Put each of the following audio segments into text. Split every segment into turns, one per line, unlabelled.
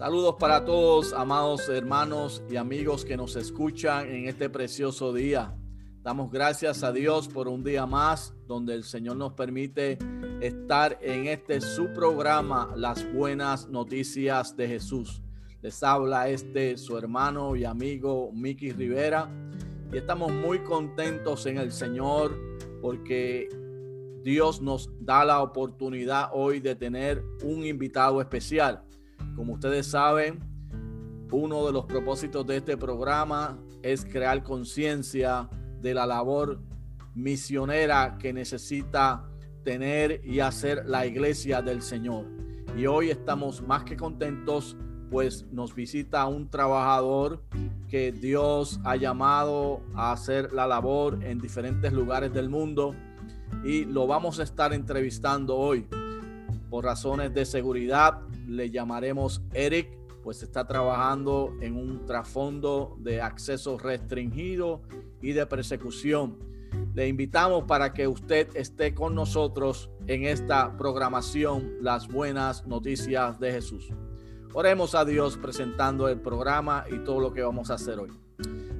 Saludos para todos, amados hermanos y amigos que nos escuchan en este precioso día. Damos gracias a Dios por un día más donde el Señor nos permite estar en este su programa, Las Buenas Noticias de Jesús. Les habla este su hermano y amigo Miki Rivera y estamos muy contentos en el Señor porque Dios nos da la oportunidad hoy de tener un invitado especial. Como ustedes saben, uno de los propósitos de este programa es crear conciencia de la labor misionera que necesita tener y hacer la iglesia del Señor. Y hoy estamos más que contentos, pues nos visita un trabajador que Dios ha llamado a hacer la labor en diferentes lugares del mundo y lo vamos a estar entrevistando hoy. Por razones de seguridad le llamaremos Eric, pues está trabajando en un trasfondo de acceso restringido y de persecución. Le invitamos para que usted esté con nosotros en esta programación Las Buenas Noticias de Jesús. Oremos a Dios presentando el programa y todo lo que vamos a hacer hoy.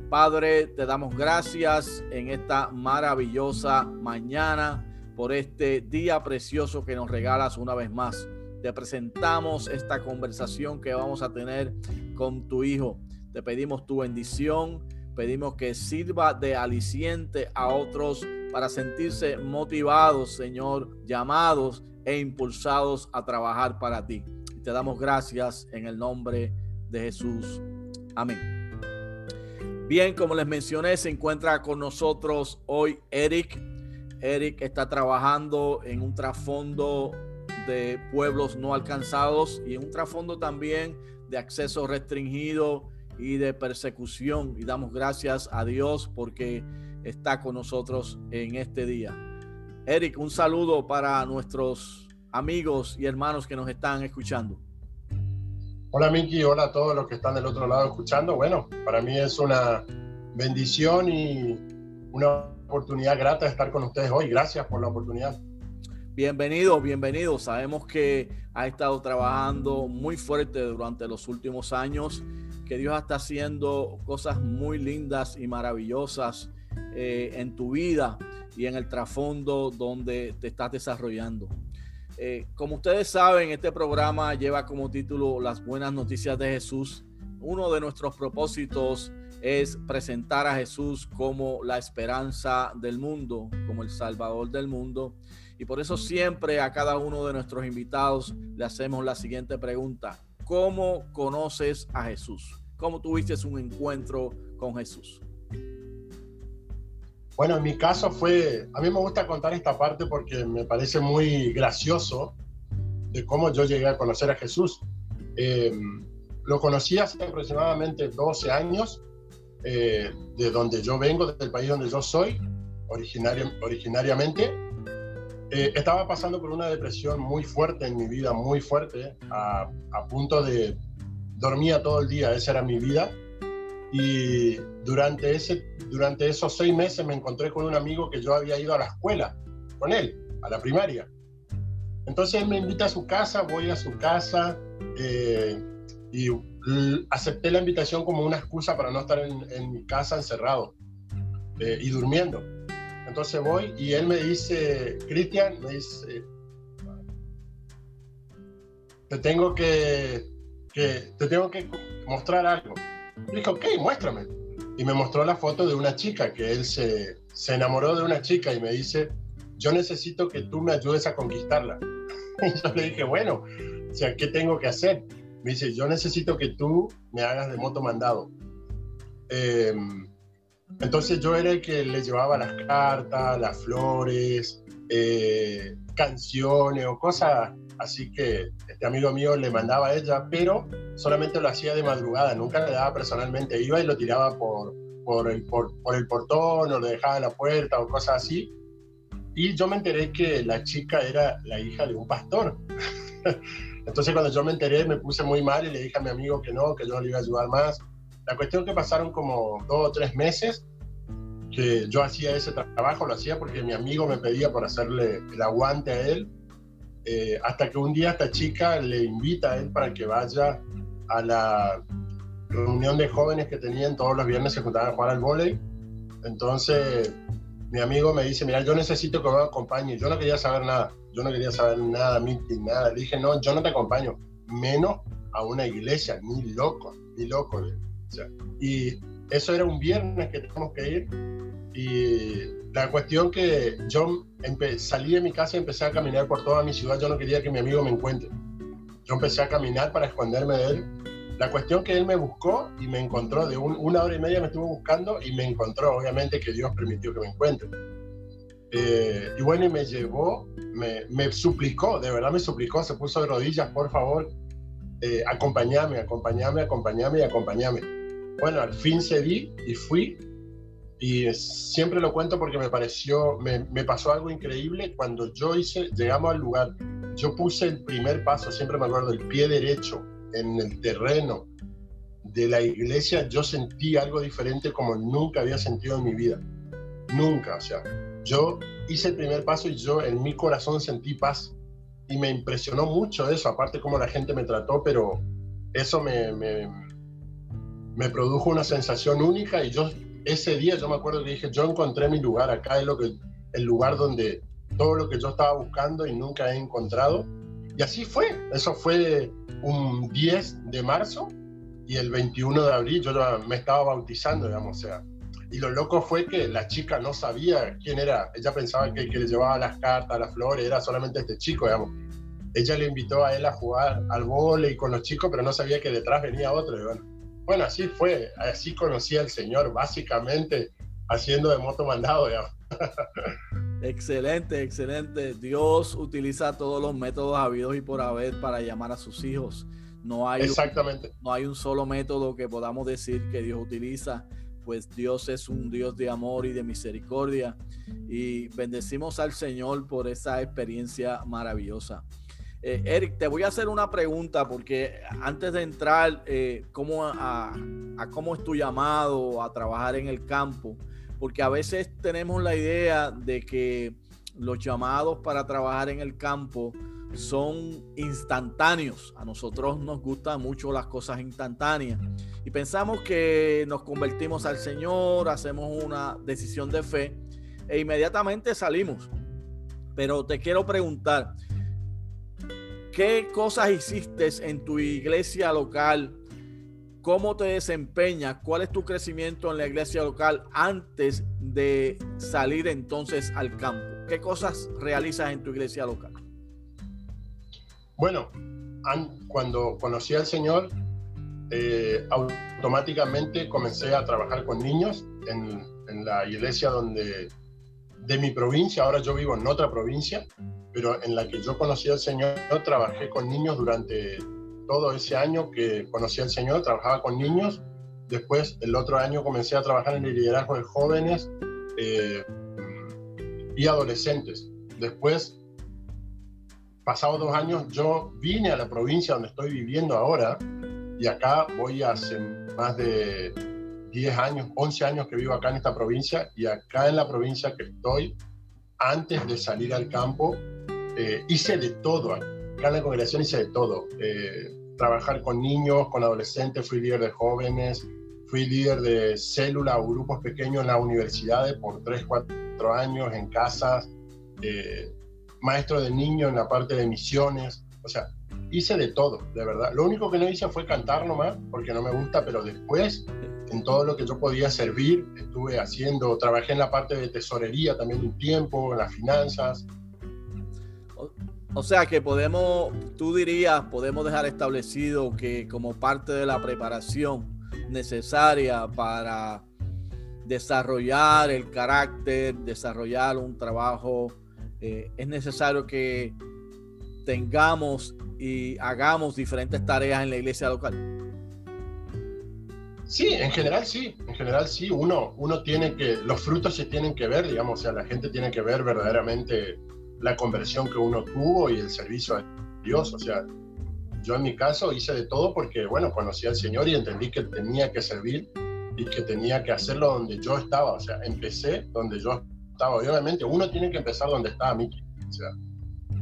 Padre, te damos gracias en esta maravillosa mañana por este día precioso que nos regalas una vez más. Te presentamos esta conversación que vamos a tener con tu Hijo. Te pedimos tu bendición, pedimos que sirva de aliciente a otros para sentirse motivados, Señor, llamados e impulsados a trabajar para ti. Te damos gracias en el nombre de Jesús. Amén. Bien, como les mencioné, se encuentra con nosotros hoy Eric. Eric está trabajando en un trasfondo pueblos no alcanzados y un trasfondo también de acceso restringido y de persecución. Y damos gracias a Dios porque está con nosotros en este día. Eric, un saludo para nuestros amigos y hermanos que nos están escuchando.
Hola Miki, hola a todos los que están del otro lado escuchando. Bueno, para mí es una bendición y una oportunidad grata de estar con ustedes hoy. Gracias por la oportunidad.
Bienvenido, bienvenido. Sabemos que ha estado trabajando muy fuerte durante los últimos años, que Dios está haciendo cosas muy lindas y maravillosas eh, en tu vida y en el trasfondo donde te estás desarrollando. Eh, como ustedes saben, este programa lleva como título Las buenas noticias de Jesús. Uno de nuestros propósitos es presentar a Jesús como la esperanza del mundo, como el Salvador del mundo. Y por eso siempre a cada uno de nuestros invitados le hacemos la siguiente pregunta. ¿Cómo conoces a Jesús? ¿Cómo tuviste un encuentro con Jesús?
Bueno, en mi caso fue, a mí me gusta contar esta parte porque me parece muy gracioso de cómo yo llegué a conocer a Jesús. Eh, lo conocí hace aproximadamente 12 años, eh, de donde yo vengo, del país donde yo soy, originariamente. Eh, estaba pasando por una depresión muy fuerte en mi vida, muy fuerte, a, punto de dormía todo el día, esa era mi vida. Y durante, ese, durante esos seis meses me encontré con un amigo que yo había ido a la escuela con él, a la primaria. Entonces él me invita a su casa, voy a su casa eh, y acepté la invitación como una excusa para no estar en, mi casa encerrado eh, y durmiendo. Entonces voy y él me dice, Cristian, me dice, te tengo que, que, te tengo que mostrar algo. Y dije, ok, muéstrame. Y me mostró la foto de una chica, que él se, se enamoró de una chica y me dice, yo necesito que tú me ayudes a conquistarla. Y yo le dije, bueno, o sea, ¿qué tengo que hacer? Me dice, yo necesito que tú me hagas de moto mandado. Em, entonces yo era el que le llevaba las cartas, las flores, eh, canciones o cosas así que este amigo mío le mandaba a ella, pero solamente lo hacía de madrugada, nunca le daba personalmente, iba y lo tiraba por, el, por, el portón o lo dejaba en la puerta o cosas así. Y yo me enteré que la chica era la hija de un pastor. Entonces cuando yo me enteré me puse muy mal y le dije a mi amigo que no, que yo le iba a ayudar más. La cuestión que pasaron como dos o tres meses que yo hacía ese trabajo, lo hacía porque mi amigo me pedía por hacerle el aguante a él eh, hasta que un día esta chica le invita a él para que vaya a la reunión de jóvenes que tenían todos los viernes, se juntaban a jugar al vóley. Entonces, mi amigo me dice, mira, yo necesito que me acompañe. Yo no quería saber nada, yo no quería saber nada, meeting, nada. Le dije, no, yo no te acompaño, menos a una iglesia, ni loco, ni loco. Y eso era un viernes que teníamos que ir. Y la cuestión que yo salí de mi casa y empecé a caminar por toda mi ciudad, yo no quería que mi amigo me encuentre. Yo empecé a caminar para esconderme de él. La cuestión que él me buscó y me encontró, de una hora y media me estuvo buscando y me encontró, obviamente que Dios permitió que me encuentre. Eh, y bueno, y me llevó, me, me, suplicó, de verdad me suplicó, se puso de rodillas, por favor, eh, acompañame, acompañame, acompañame y acompañame. Bueno, al fin cedí y fui y siempre lo cuento porque me pareció, me, pasó algo increíble cuando yo hice, llegamos al lugar, yo puse el primer paso, siempre me acuerdo, el pie derecho en el terreno de la iglesia, yo sentí algo diferente como nunca había sentido en mi vida. Nunca, o sea, yo hice el primer paso y yo en mi corazón sentí paz. Y me impresionó mucho eso, aparte como la gente me trató, pero eso me, me produjo una sensación única y yo ese día yo me acuerdo que dije, yo encontré mi lugar, acá es lo que, el lugar donde todo lo que yo estaba buscando y nunca he encontrado. Y así fue, eso fue un 10 de marzo y el 21 de abril yo me estaba bautizando, digamos, o sea. Y lo loco fue que la chica no sabía quién era, ella pensaba que el que le llevaba las cartas, las flores, era solamente este chico, digamos. Ella le invitó a él a jugar al vole y con los chicos, pero no sabía que detrás venía otro. Bueno, así fue, así conocí al Señor, básicamente haciendo de moto mandado.
Excelente, excelente. Dios utiliza todos los métodos habidos y por haber para llamar a sus hijos. No hay,
Exactamente.
no hay un solo método que podamos decir que Dios utiliza, pues Dios es un Dios de amor y de misericordia. Y bendecimos al Señor por esa experiencia maravillosa. Eh, Eric, te voy a hacer una pregunta porque antes de entrar eh, cómo a, cómo es tu llamado a trabajar en el campo, porque a veces tenemos la idea de que los llamados para trabajar en el campo son instantáneos. A nosotros nos gustan mucho las cosas instantáneas y pensamos que nos convertimos al Señor, hacemos una decisión de fe e inmediatamente salimos. Pero te quiero preguntar, ¿Qué cosas hiciste en tu iglesia local? ¿Cómo te desempeñas? ¿Cuál es tu crecimiento en la iglesia local antes de salir entonces al campo? ¿Qué cosas realizas en tu iglesia local?
Bueno, cuando conocí al Señor, eh, automáticamente comencé a trabajar con niños en, en la iglesia donde de mi provincia, ahora yo vivo en otra provincia, pero en la que yo conocí al Señor, trabajé con niños durante todo ese año que conocí al Señor, trabajaba con niños. Después, el otro año, comencé a trabajar en el liderazgo de jóvenes eh, y adolescentes. Después, pasados dos años, yo vine a la provincia donde estoy viviendo ahora y acá voy hace más de 10 años, 11 años que vivo acá en esta provincia y acá en la provincia que estoy, antes de salir al campo, eh, hice de todo, acá en la congregación hice de todo. Eh, trabajar con niños, con adolescentes, fui líder de jóvenes, fui líder de célula o grupos pequeños en las universidades por 3, 4 años, en casas, eh, maestro de niños en la parte de misiones, o sea, hice de todo, de verdad. Lo único que no hice fue cantar nomás, porque no me gusta, pero después, en todo lo que yo podía servir, estuve haciendo, trabajé en la parte de tesorería también un tiempo, en las finanzas,
o sea que podemos, tú dirías, podemos dejar establecido que como parte de la preparación necesaria para desarrollar el carácter, desarrollar un trabajo, eh, es necesario que tengamos y hagamos diferentes tareas en la iglesia local.
Sí, en general sí, en general sí, uno, uno tiene que, los frutos se tienen que ver, digamos, o sea, la gente tiene que ver verdaderamente la conversión que uno tuvo y el servicio a Dios. O sea, yo en mi caso hice de todo porque, bueno, conocí al Señor y entendí que tenía que servir y que tenía que hacerlo donde yo estaba. O sea, empecé donde yo estaba. obviamente uno tiene que empezar donde estaba Miki. O sea,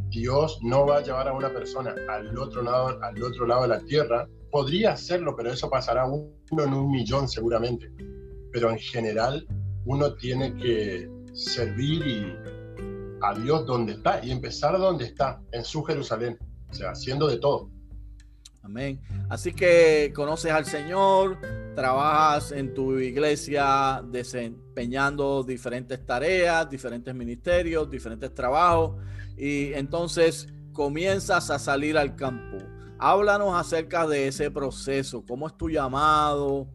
Dios no va a llevar a una persona al otro lado, al otro lado de la tierra podría hacerlo, pero eso pasará uno en un millón seguramente. Pero en general uno tiene que servir y a Dios donde está y empezar donde está, en su Jerusalén, o sea, haciendo de todo.
Amén. Así que conoces al Señor, trabajas en tu iglesia desempeñando diferentes tareas, diferentes ministerios, diferentes trabajos y entonces comienzas a salir al campo. Háblanos acerca de ese proceso, cómo es tu llamado,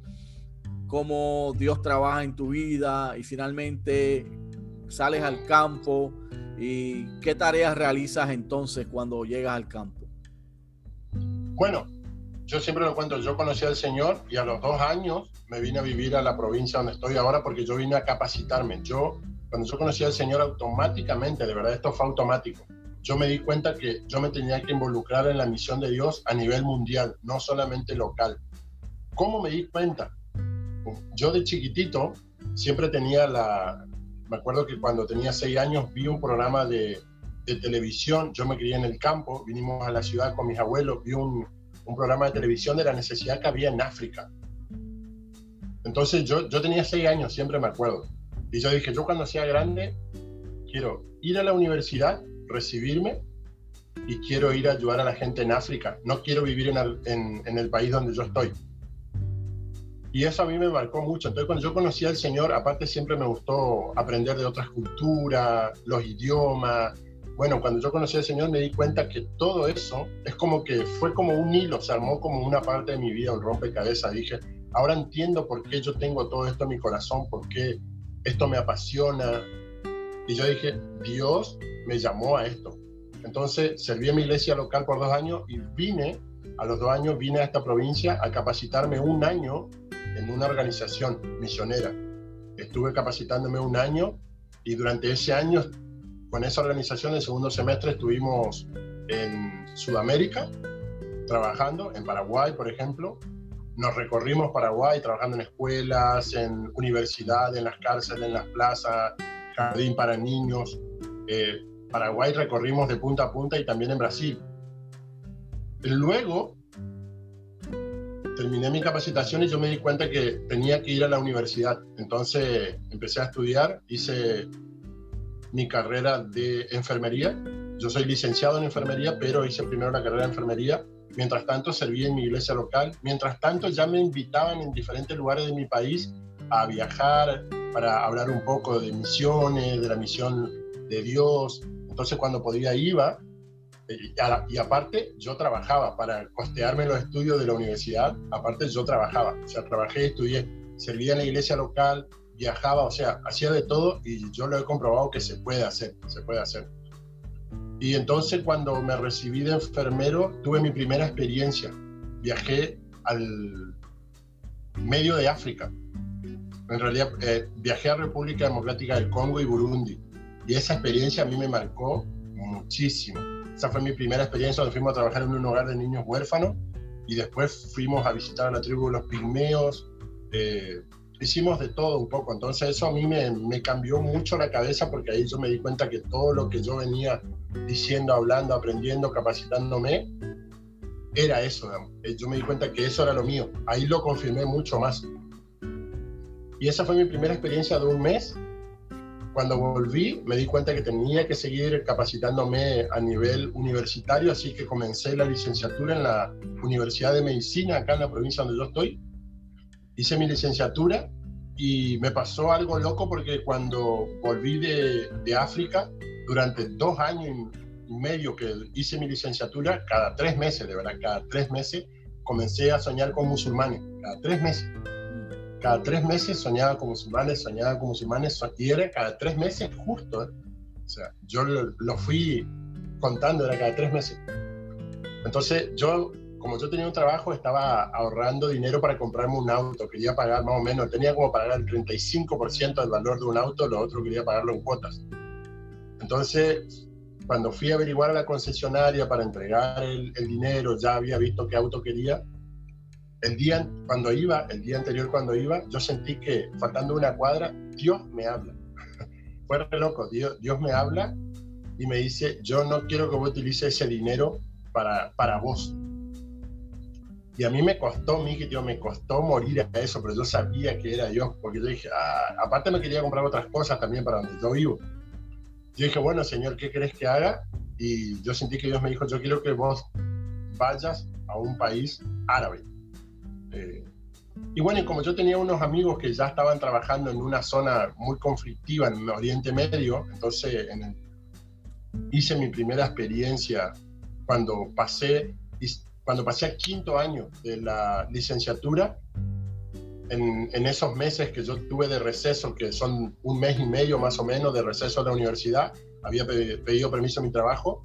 cómo Dios trabaja en tu vida y finalmente sales al campo y qué tareas realizas entonces cuando llegas al campo.
Bueno, yo siempre lo cuento, yo conocí al Señor y a los dos años me vine a vivir a la provincia donde estoy ahora porque yo vine a capacitarme. Yo, cuando yo conocí al Señor automáticamente, de verdad esto fue automático, yo me di cuenta que yo me tenía que involucrar en la misión de Dios a nivel mundial, no solamente local. ¿Cómo me di cuenta? Yo de chiquitito siempre tenía la... Me acuerdo que cuando tenía seis años vi un programa de, de televisión, yo me crié en el campo, vinimos a la ciudad con mis abuelos, vi un, un programa de televisión de la necesidad que había en África. Entonces yo, yo tenía seis años, siempre me acuerdo. Y yo dije, yo cuando sea grande, quiero ir a la universidad recibirme y quiero ir a ayudar a la gente en África. No quiero vivir en el, país donde yo estoy. Y eso a mí me marcó mucho. Entonces, cuando yo conocí al Señor, aparte siempre me gustó aprender de otras culturas, los idiomas. Bueno, cuando yo conocí al Señor me di cuenta que todo eso es como que fue como un hilo, se armó como una parte de mi vida, un rompecabezas. Dije, ahora entiendo por qué yo tengo todo esto en mi corazón, por qué esto me apasiona. Y yo dije, Dios me llamó a esto. Entonces serví en mi iglesia local por dos años y vine, a los dos años vine a esta provincia a capacitarme un año en una organización misionera. Estuve capacitándome un año y durante ese año con esa organización el segundo semestre estuvimos en Sudamérica trabajando, en Paraguay por ejemplo. Nos recorrimos Paraguay trabajando en escuelas, en universidades, en las cárceles, en las plazas, jardín para niños. Eh, Paraguay recorrimos de punta a punta y también en Brasil. Luego terminé mi capacitación y yo me di cuenta que tenía que ir a la universidad. Entonces empecé a estudiar, hice mi carrera de enfermería. Yo soy licenciado en enfermería, pero hice primero la carrera de enfermería. Mientras tanto serví en mi iglesia local. Mientras tanto ya me invitaban en diferentes lugares de mi país a viajar para hablar un poco de misiones, de la misión de Dios, entonces cuando podía iba eh, y aparte yo trabajaba para costearme los estudios de la universidad, aparte yo trabajaba, o sea, trabajé, estudié, servía en la iglesia local, viajaba, o sea, hacía de todo y yo lo he comprobado que se puede hacer, se puede hacer. Y entonces cuando me recibí de enfermero tuve mi primera experiencia. Viajé al medio de África. En realidad eh, viajé a República Democrática del Congo y Burundi. Y esa experiencia a mí me marcó muchísimo. Esa fue mi primera experiencia donde fuimos a trabajar en un hogar de niños huérfanos y después fuimos a visitar a la tribu de los pigmeos. Eh, hicimos de todo un poco. Entonces eso a mí me, me, cambió mucho la cabeza porque ahí yo me di cuenta que todo lo que yo venía diciendo, hablando, aprendiendo, capacitándome, era eso. Eh, yo me di cuenta que eso era lo mío. Ahí lo confirmé mucho más. Y esa fue mi primera experiencia de un mes cuando volví me di cuenta que tenía que seguir capacitándome a nivel universitario, así que comencé la licenciatura en la Universidad de Medicina, acá en la provincia donde yo estoy. Hice mi licenciatura y me pasó algo loco porque cuando volví de, de África, durante dos años y medio que hice mi licenciatura, cada tres meses, de verdad, cada tres meses, comencé a soñar con musulmanes, cada tres meses cada tres meses soñaba con musulmanes, soñaba con musulmanes, y era cada tres meses justo. ¿eh? O sea, yo lo, fui contando, era cada tres meses. Entonces, yo, como yo tenía un trabajo, estaba ahorrando dinero para comprarme un auto. Quería pagar más o menos, tenía como pagar el 35% del valor de un auto, lo otro quería pagarlo en cuotas. Entonces, cuando fui a averiguar a la concesionaria para entregar el, el dinero, ya había visto qué auto quería el día cuando iba, el día anterior cuando iba, yo sentí que faltando una cuadra, Dios me habla. Fue loco, Dios, me habla y me dice, yo no quiero que vos utilices ese dinero para, para vos. Y a mí me costó, mi tío, me costó morir a eso, pero yo sabía que era Dios, porque yo dije, ah, aparte me quería comprar otras cosas también para donde yo vivo. Yo dije, bueno, Señor, ¿qué crees que haga? Y yo sentí que Dios me dijo, yo quiero que vos vayas a un país árabe. Eh, y bueno, y como yo tenía unos amigos que ya estaban trabajando en una zona muy conflictiva en Oriente Medio, entonces hice mi primera experiencia cuando pasé, cuando pasé al quinto año de la licenciatura. En, en, esos meses que yo tuve de receso, que son un mes y medio más o menos de receso a la universidad, había pedido permiso a mi trabajo,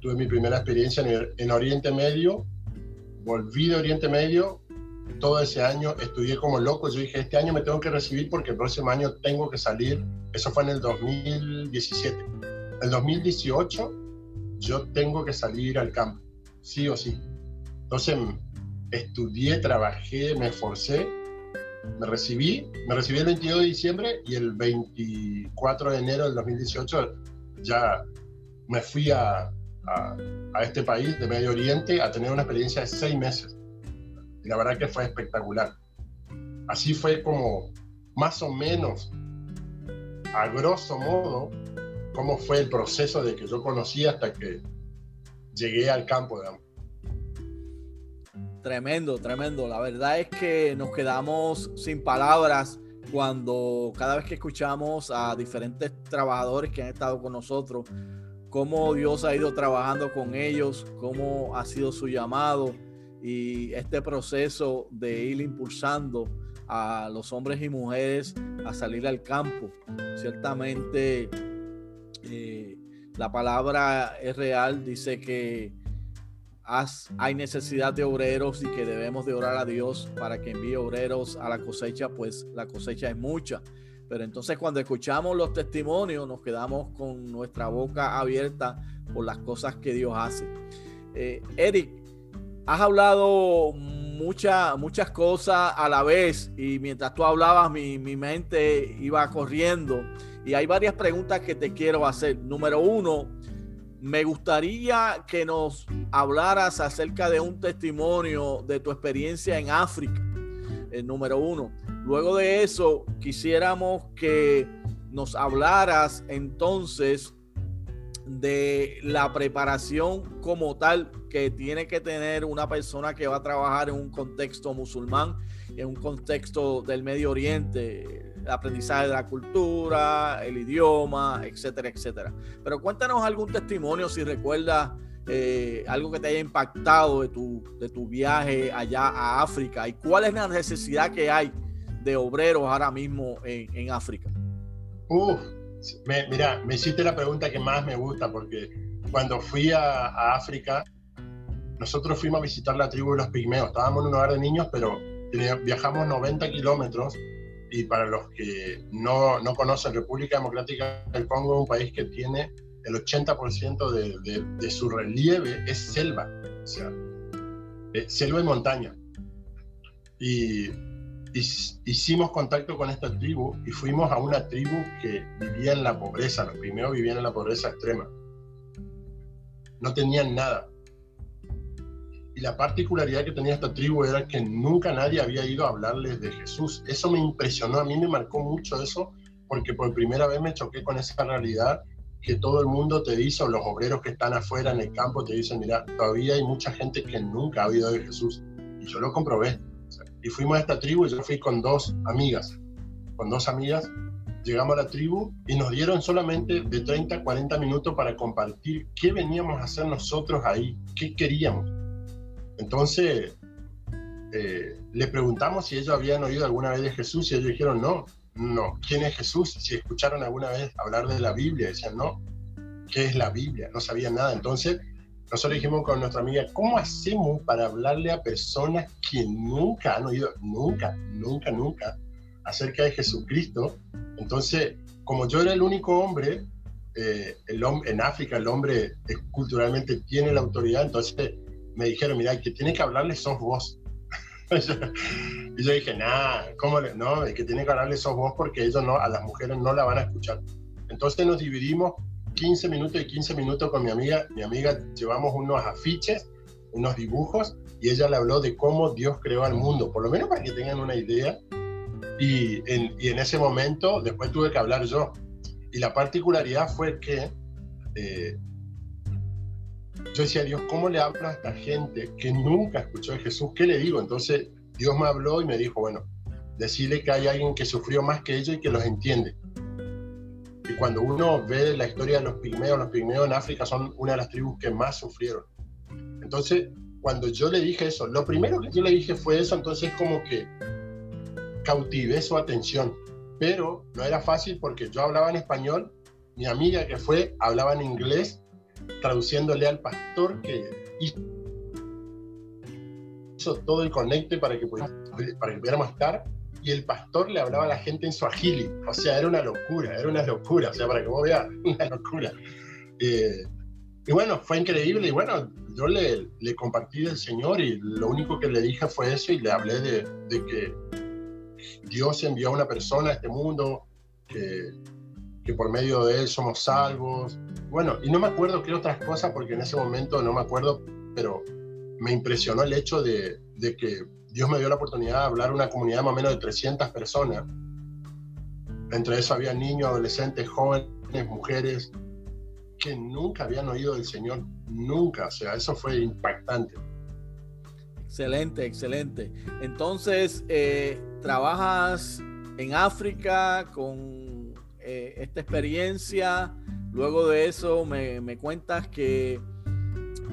tuve mi primera experiencia en, en Oriente Medio, volví de Oriente Medio, todo ese año estudié como loco. Yo dije, este año me tengo que recibir porque el próximo año tengo que salir. Eso fue en el 2017. El 2018 yo tengo que salir al campo, sí o sí. Entonces estudié, trabajé, me esforcé, me recibí, me recibí el 22 de diciembre y el 24 de enero del 2018 ya me fui a, a, a este país de Medio Oriente a tener una experiencia de seis meses y la verdad que fue espectacular. Así fue como más o menos, a grosso modo, cómo fue el proceso de que yo conocí hasta que llegué al campo, digamos.
Tremendo, tremendo. La verdad es que nos quedamos sin palabras cuando cada vez que escuchamos a diferentes trabajadores que han estado con nosotros, cómo Dios ha ido trabajando con ellos, cómo ha sido su llamado y este proceso de ir impulsando a los hombres y mujeres a salir al campo. Ciertamente eh, la palabra es real, dice que hay necesidad de obreros y que debemos de orar a Dios para que envíe obreros a la cosecha, pues la cosecha es mucha. Pero entonces cuando escuchamos los testimonios nos quedamos con nuestra boca abierta por las cosas que Dios hace. Eh, Eric, has hablado muchas cosas a la vez y mientras tú hablabas mi, mente iba corriendo y hay varias preguntas que te quiero hacer. Número uno, me gustaría que nos hablaras acerca de un testimonio de tu experiencia en África. El número uno. Luego de eso, quisiéramos que nos hablaras entonces de la preparación como tal que tiene que tener una persona que va a trabajar en un contexto musulmán, en un contexto del Medio Oriente, el aprendizaje de la cultura, el idioma, etcétera, etcétera. Pero cuéntanos algún testimonio si recuerdas eh, algo que te haya impactado de tu, de tu viaje allá a África y cuál es la necesidad que hay de obreros ahora mismo en, en África.
Uf, mira, me hiciste la pregunta que más me gusta porque cuando fui a, África, nosotros fuimos a visitar la tribu de los pigmeos. Estábamos en un hogar de niños, pero viajamos 90 kilómetros y para los que no, no, conocen, República Democrática del Congo es un país que tiene el 80% de, de, de, su relieve es selva, o sea, eh, selva y montaña. Y hicimos contacto con esta tribu y fuimos a una tribu que vivía en la pobreza, los primeros vivían en la pobreza extrema. No tenían nada. Y la particularidad que tenía esta tribu era que nunca nadie había ido a hablarles de Jesús. Eso me impresionó, a mí me marcó mucho eso, porque por primera vez me choqué con esa realidad que todo el mundo te dice, o los obreros que están afuera en el campo te dicen, mira, todavía hay mucha gente que nunca ha oído de Jesús. Y yo lo comprobé y fuimos a esta tribu y yo fui con dos amigas, con dos amigas, llegamos a la tribu y nos dieron solamente de 30 a 40 minutos para compartir qué veníamos a hacer nosotros ahí, qué queríamos. Entonces, eh, le preguntamos si ellos habían oído alguna vez de Jesús y ellos dijeron no, no, ¿quién es Jesús? Si escucharon alguna vez hablar de la Biblia, decían no, ¿qué es la Biblia? No sabían nada. Entonces, nosotros dijimos con nuestra amiga, ¿cómo hacemos para hablarle a personas que nunca han oído, nunca, nunca, nunca, acerca de Jesucristo? Entonces, como yo era el único hombre, eh, el en África el hombre culturalmente tiene la autoridad, entonces me dijeron, mira, que tiene que hablarle sos vos. y yo dije, nada, ¿cómo le? No, el que tiene que hablarle sos vos porque ellos no, a las mujeres no la van a escuchar. Entonces nos dividimos 15 minutos y 15 minutos con mi amiga. Mi amiga llevamos unos afiches, unos dibujos y ella le habló de cómo Dios creó al mundo, por lo menos para que tengan una idea. Y en, y en ese momento después tuve que hablar yo. Y la particularidad fue que eh, yo decía, Dios, ¿cómo le hablo a esta gente que nunca escuchó de Jesús? ¿Qué le digo? Entonces Dios me habló y me dijo, bueno, decirle que hay alguien que sufrió más que ellos y que los entiende. Y cuando uno ve la historia de los pigmeos, los pigmeos en África son una de las tribus que más sufrieron. Entonces, cuando yo le dije eso, lo primero que yo le dije fue eso, entonces como que cautivé su atención. Pero no era fácil porque yo hablaba en español, mi amiga que fue hablaba en inglés, traduciéndole al pastor que hizo todo el conecte para que, para que pudiéramos estar y el pastor le hablaba a la gente en su agili. O sea, era una locura, era una locura. O sea, para que vos veas, una locura. Eh, y bueno, fue increíble. Y bueno, yo le, le, compartí del Señor y lo único que le dije fue eso y le hablé de, de que Dios envió a una persona a este mundo, que, que por medio de él somos salvos. Bueno, y no me acuerdo qué otras cosas porque en ese momento no me acuerdo, pero me impresionó el hecho de, de que Dios me dio la oportunidad de hablar a una comunidad más o menos de 300 personas. Entre eso había niños, adolescentes, jóvenes, mujeres, que nunca habían oído del Señor, nunca. O sea, eso fue impactante.
Excelente, excelente. Entonces, eh, trabajas en África con eh, esta experiencia. Luego de eso me, me cuentas que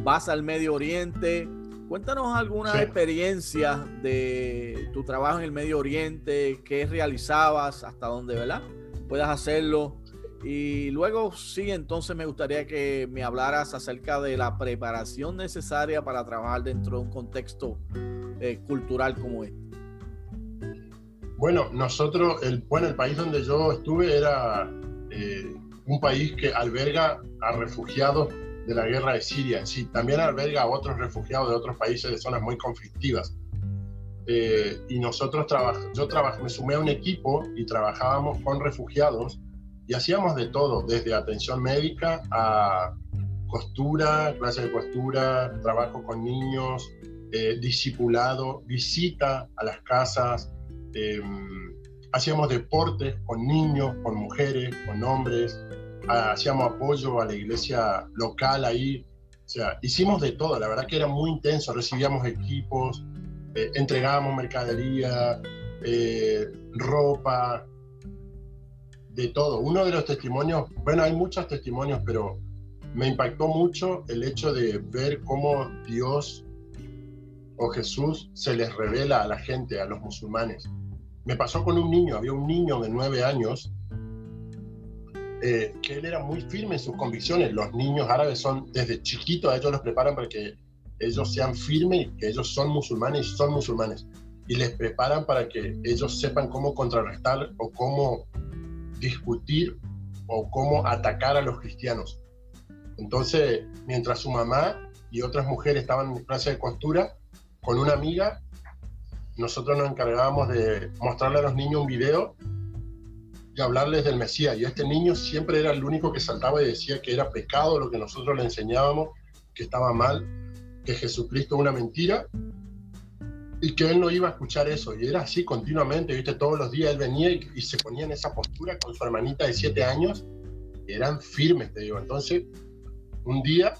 vas al Medio Oriente Cuéntanos alguna experiencia de tu trabajo en el Medio Oriente, qué realizabas, hasta dónde, ¿verdad? Puedas hacerlo. Y luego sí, entonces me gustaría que me hablaras acerca de la preparación necesaria para trabajar dentro de un contexto eh, cultural como este.
Bueno, nosotros, el, bueno, el país donde yo estuve era eh, un país que alberga a refugiados de la guerra de Siria. Sí, también alberga a otros refugiados de otros países de zonas muy conflictivas. Eh, y nosotros yo trabajé, me sumé a un equipo y trabajábamos con refugiados y hacíamos de todo, desde atención médica a costura, clase de costura, trabajo con niños, eh, discipulado, visita a las casas, em, hacíamos deportes con niños, con mujeres, con hombres, hacíamos apoyo a la iglesia local ahí, o sea, hicimos de todo, la verdad que era muy intenso, recibíamos equipos, eh, entregábamos mercadería, eh, ropa, de todo. Uno de los testimonios, bueno, hay muchos testimonios, pero me impactó mucho el hecho de ver cómo Dios o Jesús se les revela a la gente, a los musulmanes. Me pasó con un niño, había un niño de nueve años eh, que él era muy firme en sus convicciones. Los niños árabes son, desde chiquitos, a ellos los preparan para que ellos sean firmes, que ellos son musulmanes y son musulmanes. Y les preparan para que ellos sepan cómo contrarrestar o cómo discutir o cómo atacar a los cristianos. Entonces, mientras su mamá y otras mujeres estaban en clase de costura, con una amiga, nosotros nos encargábamos de mostrarle a los niños un video y hablarles del Mesías. Y este niño siempre era el único que saltaba y decía que era pecado lo que nosotros le enseñábamos, que estaba mal, que Jesucristo es una mentira y que él no iba a escuchar eso. Y era así continuamente, ¿viste? Todos los días él venía y, se ponía en esa postura con su hermanita de siete años. eran firmes, te digo. Entonces, un día,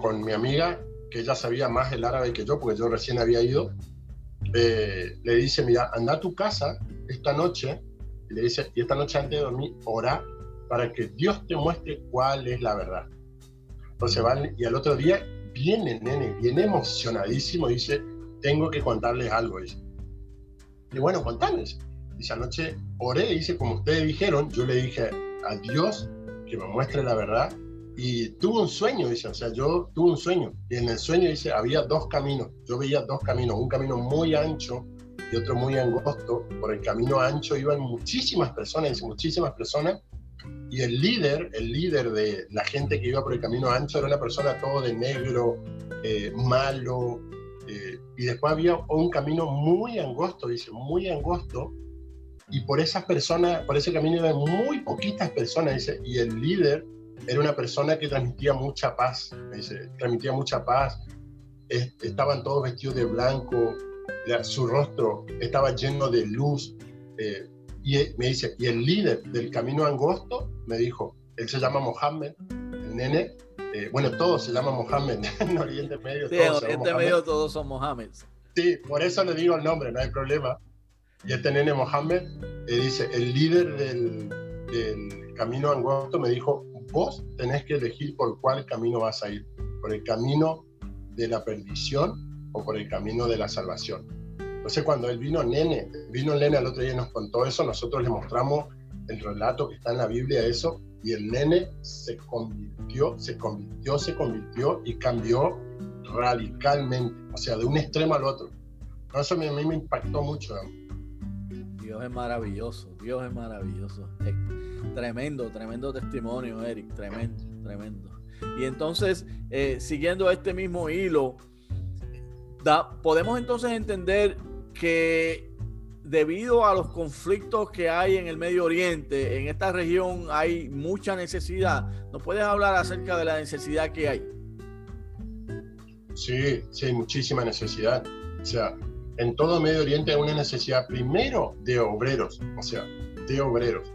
con mi amiga, que ella sabía más el árabe que yo, porque yo recién había ido, le dice, mira, anda a tu casa esta noche y le dice, y esta noche antes de dormir, ora para que Dios te muestre cuál es la verdad. Entonces van, y al otro día viene nene, viene emocionadísimo, dice, tengo que contarles algo. Dice. Y bueno, contales. Dice, anoche oré, dice, como ustedes dijeron, yo le dije a Dios que me muestre la verdad y tuve un sueño, dice, o sea, yo tuve un sueño y en el sueño dice, había dos caminos, yo veía dos caminos, un camino muy ancho y otro muy angosto. Por el camino ancho iban muchísimas personas, muchísimas personas, y el líder, el líder de la gente que iba por el camino ancho era una persona todo de negro, eh, malo, eh, y después había un camino muy angosto, dice, muy angosto, y por esas personas, por ese camino iban muy poquitas personas, dice, y el líder era una persona que transmitía mucha paz, dice, transmitía mucha paz, estaban todos vestidos de blanco, su rostro estaba lleno de luz. Eh, y me dice, y el líder del camino angosto me dijo, él se llama Mohammed, el nene, eh, bueno, todos se llaman Mohammed en Oriente Medio.
Sí, en Oriente Medio todos son Mohammed.
Sí, por eso le digo el nombre, no hay problema. Y este nene Mohammed eh, dice, el líder del, del camino angosto me dijo, vos tenés que elegir por cuál camino vas a ir, por el camino de la perdición o por el camino de la salvación. Entonces cuando él vino nene, vino nene al otro día y nos contó eso, nosotros le mostramos el relato que está en la Biblia, eso, y el nene se convirtió, se convirtió, se convirtió y cambió radicalmente, o sea, de un extremo al otro. Eso a mí, me impactó mucho.
Dios es maravilloso, Dios es maravilloso. tremendo, tremendo testimonio, Eric, tremendo, tremendo. Y entonces, eh, siguiendo este mismo hilo, podemos entonces entender que debido a los conflictos que hay en el Medio Oriente, en esta región hay mucha necesidad. ¿Nos puedes hablar acerca de la necesidad que hay?
Sí, sí, hay muchísima necesidad. O sea, en todo Medio Oriente hay una necesidad primero de obreros, o sea, de obreros.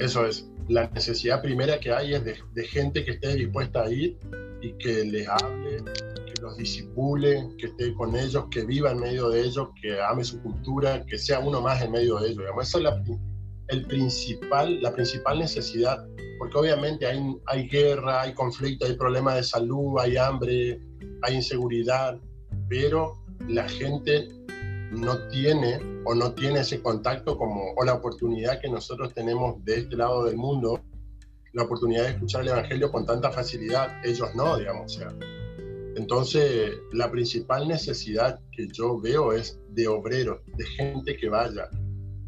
Eso es, la necesidad primera que hay es de, gente que esté dispuesta a ir y que les hable, que los disipule, que esté con ellos, que viva en medio de ellos, que ame su cultura, que sea uno más en medio de ellos. Digamos. Esa es la, el principal, la principal necesidad, porque obviamente hay, hay guerra, hay conflicto, hay problemas de salud, hay hambre, hay inseguridad, pero la gente no tiene o no tiene ese contacto como, o la oportunidad que nosotros tenemos de este lado del mundo, la oportunidad de escuchar el Evangelio con tanta facilidad, ellos no, digamos. Sea. Entonces, la principal necesidad que yo veo es de obreros, de gente que vaya,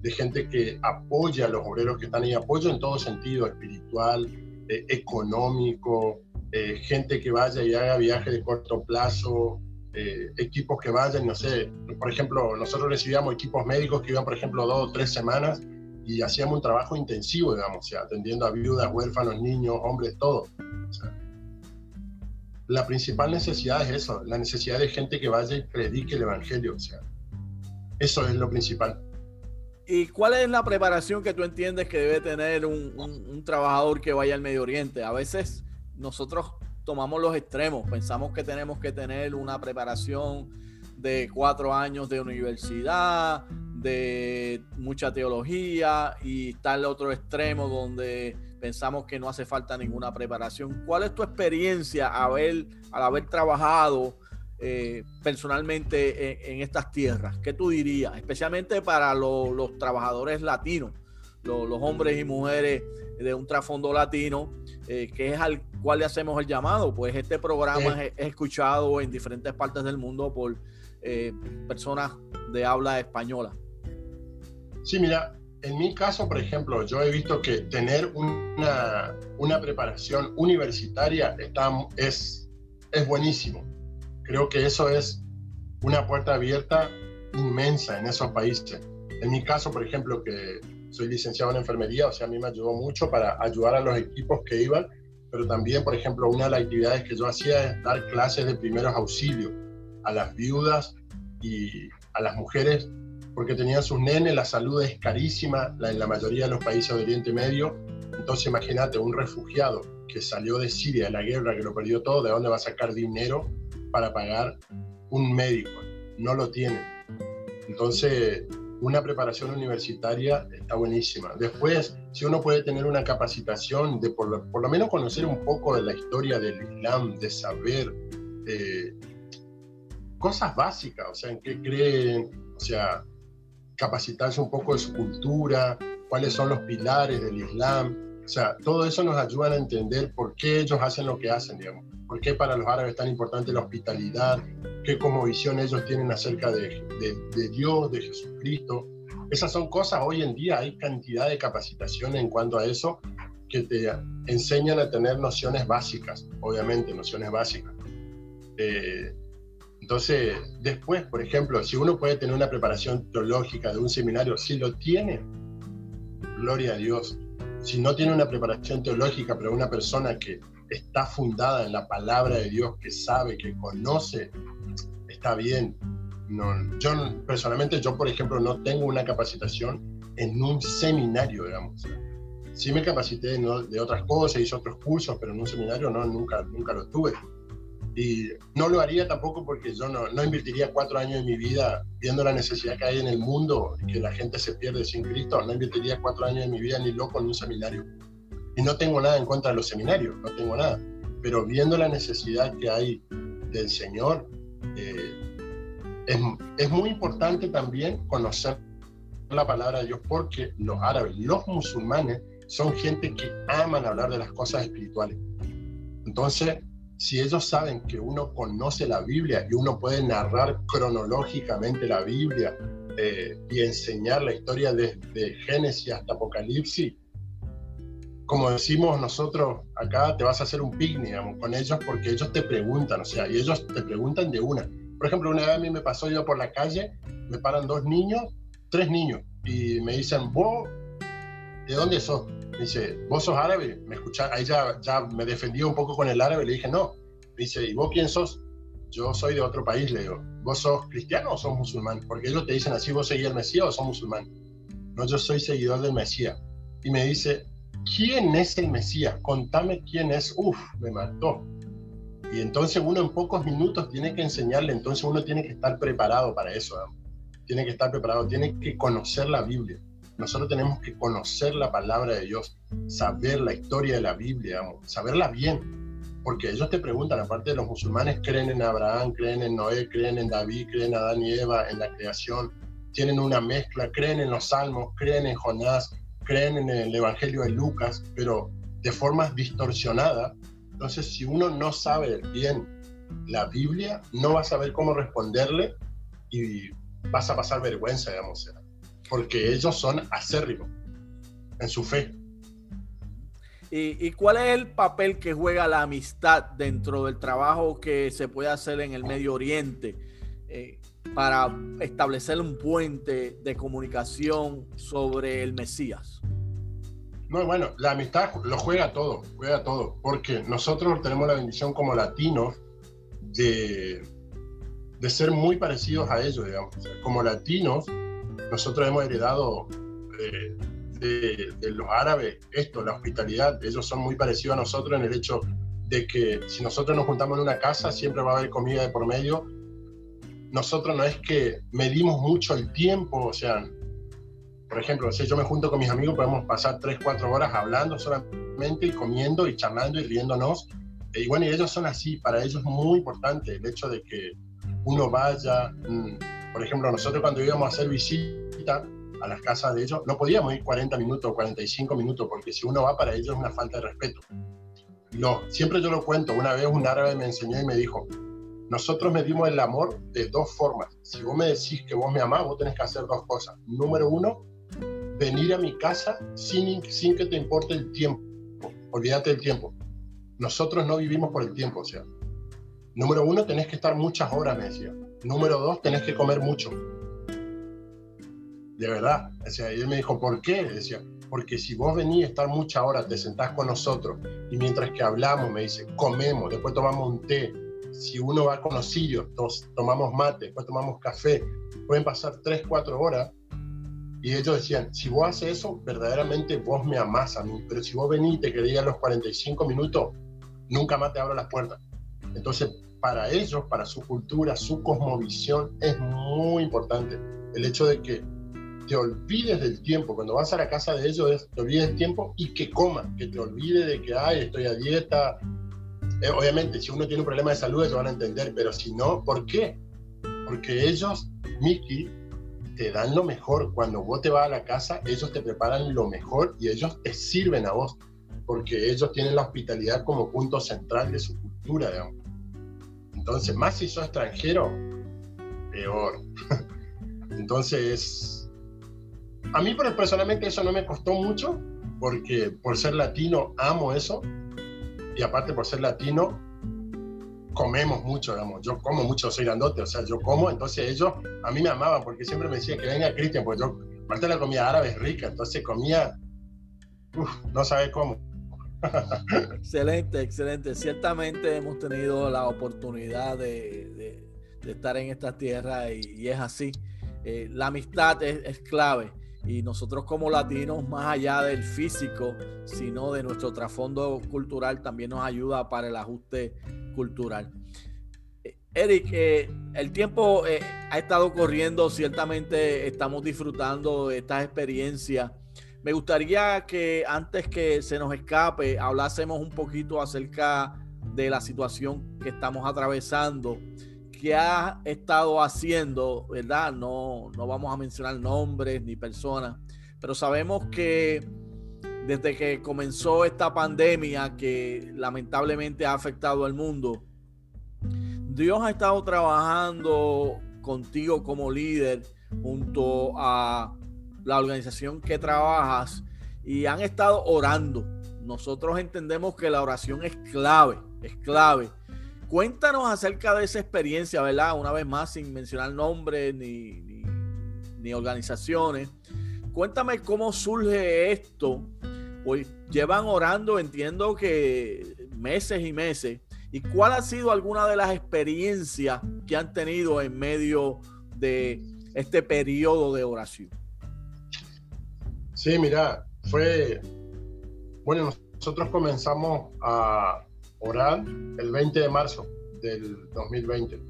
de gente que apoya a los obreros que están ahí, apoyo en todo sentido, espiritual, eh, económico, eh, gente que vaya y haga viajes de corto plazo, eh, equipos que vayan, no sé, por ejemplo, nosotros recibíamos equipos médicos que iban, por ejemplo, dos o tres semanas y hacíamos un trabajo intensivo, digamos, o atendiendo a viudas, huérfanos, niños, hombres, todo. la principal necesidad es eso, la necesidad de gente que vaya y predique el Evangelio, o sea, eso es lo principal.
¿Y cuál es la preparación que tú entiendes que debe tener un trabajador que vaya al Medio Oriente? A veces nosotros tomamos los extremos. Pensamos que tenemos que tener una preparación de cuatro años de universidad, de mucha teología y está el otro extremo donde pensamos que no hace falta ninguna preparación. ¿Cuál es tu experiencia al haber trabajado eh, personalmente en, estas tierras? ¿Qué tú dirías? Especialmente para los trabajadores latinos, los hombres y mujeres de un trasfondo latino eh, que es al cual le hacemos el llamado. Pues este programa es, escuchado en diferentes partes del mundo por eh, personas de habla española.
Sí, mira, en mi caso, por ejemplo, yo he visto que tener una, una preparación universitaria está, es, es buenísimo. Creo que eso es una puerta abierta inmensa en esos países. En mi caso, por ejemplo, que soy licenciado en enfermería, o sea, a mí me ayudó mucho para ayudar a los equipos que iban, pero también, por ejemplo, una de las actividades que yo hacía es dar clases de primeros auxilios a las viudas y a las mujeres, porque tenían sus nenes, la salud es carísima en la mayoría de los países de Oriente Medio, entonces imagínate un refugiado que salió de Siria, de la guerra, que lo perdió todo, ¿de dónde va a sacar dinero para pagar un médico? No lo tiene. Entonces, una preparación universitaria está buenísima. Después, si uno puede tener una capacitación de por lo, menos conocer un poco de la historia del Islam, de saber eh, cosas básicas, o sea, en qué creen, o sea, capacitarse un poco de su cultura, cuáles son los pilares del Islam, o sea, todo eso nos ayuda a entender por qué ellos hacen lo que hacen, digamos, por qué para los árabes es tan importante la hospitalidad, qué como visión ellos tienen acerca de, de, Dios, de Jesucristo. Esas son cosas, hoy en día hay cantidad de capacitación en cuanto a eso que te enseñan a tener nociones básicas, obviamente, nociones básicas. Eh, entonces, después, por ejemplo, si uno puede tener una preparación teológica de un seminario, si lo tiene, gloria a Dios. Si no tiene una preparación teológica, pero una persona que está fundada en la palabra de Dios, que sabe, que conoce, está bien. No, yo personalmente, yo por ejemplo, no tengo una capacitación en un seminario, digamos. Sí me capacité de otras cosas, hice otros cursos, pero en un seminario no, nunca, nunca lo tuve. Y no lo haría tampoco porque yo no, no invertiría cuatro años de mi vida viendo la necesidad que hay en el mundo que la gente se pierde sin Cristo. No invertiría cuatro años de mi vida ni loco en un seminario. Y no tengo nada en contra de los seminarios, no tengo nada. Pero viendo la necesidad que hay del Señor, eh, es, es muy importante también conocer la palabra de Dios porque los árabes, los musulmanes, son gente que aman hablar de las cosas espirituales. Entonces, si ellos saben que uno conoce la Biblia y uno puede narrar cronológicamente la Biblia eh, y enseñar la historia desde Génesis hasta Apocalipsis, como decimos nosotros acá, te vas a hacer un picnic con ellos porque ellos te preguntan, o sea, y ellos te preguntan de una. Por ejemplo, una vez a mí me pasó yo por la calle, me paran dos niños, tres niños, y me dicen, vos, ¿de dónde sos? dice, ¿vos sos árabe? Me escucha, ahí ya, ya me defendí un poco con el árabe, le dije, no. dice, ¿y vos quién sos? Yo soy de otro país, le digo, ¿vos sos cristiano o sos musulmán? Porque ellos te dicen así, ¿vos seguís el Mesías o sos musulmán? No, yo soy seguidor del Mesías. Y me dice, ¿quién es el Mesías? Contame quién es. Uf, me mató. Y entonces uno en pocos minutos tiene que enseñarle, entonces uno tiene que estar preparado para eso. Tiene que estar preparado, tiene que conocer la Biblia. Nosotros tenemos que conocer la palabra de Dios, saber la historia de la Biblia, saberla bien. Porque ellos te preguntan, aparte de los musulmanes, creen en Abraham, creen en Noé, creen en David, creen en Adán y Eva, en la creación, tienen una mezcla, creen en los salmos, creen en Jonás, creen en el Evangelio de Lucas, pero de formas distorsionadas. Entonces, si uno no sabe bien la Biblia, no va a saber cómo responderle y vas a pasar vergüenza, digamos porque ellos son acérrimos en su fe.
¿Y, cuál es el papel que juega la amistad dentro del trabajo que se puede hacer en el Medio Oriente eh, para establecer un puente de comunicación sobre el Mesías?
No, bueno, la amistad lo juega todo, juega todo, porque nosotros tenemos la bendición como latinos de, de ser muy parecidos a ellos, digamos. como latinos, nosotros hemos heredado eh, de, los árabes esto, la hospitalidad. Ellos son muy parecidos a nosotros en el hecho de que si nosotros nos juntamos en una casa, siempre va a haber comida de por medio. Nosotros no es que medimos mucho el tiempo, o sea, por ejemplo, si yo me junto con mis amigos, podemos pasar 3, 4 horas hablando solamente y comiendo y charlando y riéndonos. Y bueno, y ellos son así, para ellos es muy importante el hecho de que uno vaya, mm, por ejemplo, nosotros cuando íbamos a hacer visita a las casas de ellos, no podíamos ir 40 minutos o 45 minutos, porque si uno va para ellos es una falta de respeto. No, siempre yo lo cuento. Una vez un árabe me enseñó y me dijo, nosotros medimos el amor de dos formas. Si vos me decís que vos me amás, vos tenés que hacer dos cosas. Número uno, venir a mi casa sin, sin que te importe el tiempo. Olvídate del tiempo. Nosotros no vivimos por el tiempo, o sea. Número uno, tenés que estar muchas horas, me decía. Número dos, tenés que comer mucho. De verdad. O sea, y él me dijo, ¿por qué? Decía, porque si vos venís a estar muchas horas, te sentás con nosotros y mientras que hablamos, me dice, comemos, después tomamos un té. Si uno va con los sillos, tomamos mate, después tomamos café, pueden pasar tres, cuatro horas. Y ellos decían, si vos haces eso, verdaderamente vos me amás a mí. Pero si vos venís y te querías los 45 minutos, nunca más te abro las puertas. Entonces, para ellos, para su cultura, su cosmovisión, es muy importante el hecho de que te olvides del tiempo. Cuando vas a la casa de ellos, te olvides del tiempo y que coman, que te olvides de que, ay, estoy a dieta. Eh, obviamente, si uno tiene un problema de salud, ellos van a entender, pero si no, ¿por qué? Porque ellos, Mickey, te dan lo mejor. Cuando vos te vas a la casa, ellos te preparan lo mejor y ellos te sirven a vos, porque ellos tienen la hospitalidad como punto central de su cultura, digamos. Entonces, más si sos extranjero, peor. Entonces, a mí personalmente eso no me costó mucho, porque por ser latino amo eso, y aparte por ser latino, comemos mucho, digamos. Yo como mucho, soy grandote, o sea, yo como, entonces ellos a mí me amaban porque siempre me decían que venga Cristian, porque yo, aparte la comida árabe es rica, entonces comía, no sabe cómo.
excelente, excelente. Ciertamente hemos tenido la oportunidad de, estar en esta tierra y, es así. Eh, la amistad es, clave y nosotros como latinos, más allá del físico, sino de nuestro trasfondo cultural, también nos ayuda para el ajuste cultural. Eh, Eric, eh, el tiempo ha estado corriendo, ciertamente estamos disfrutando de estas experiencias me gustaría que antes que se nos escape, hablásemos un poquito acerca de la situación que estamos atravesando. ¿Qué ha estado haciendo, verdad? No, no vamos a mencionar nombres ni personas, pero sabemos que desde que comenzó esta pandemia que lamentablemente ha afectado al mundo, Dios ha estado trabajando contigo como líder junto a la organización que trabajas y han estado orando. Nosotros entendemos que la oración es clave, es clave. Cuéntanos acerca de esa experiencia, ¿verdad? Una vez más, sin mencionar nombres ni, ni, organizaciones. Cuéntame cómo surge esto. Pues llevan orando, entiendo que meses y meses. ¿Y cuál ha sido alguna de las experiencias que han tenido en medio de este periodo de oración?
Sí, mira, fue, bueno, nosotros comenzamos a orar el 20 de marzo del 2020.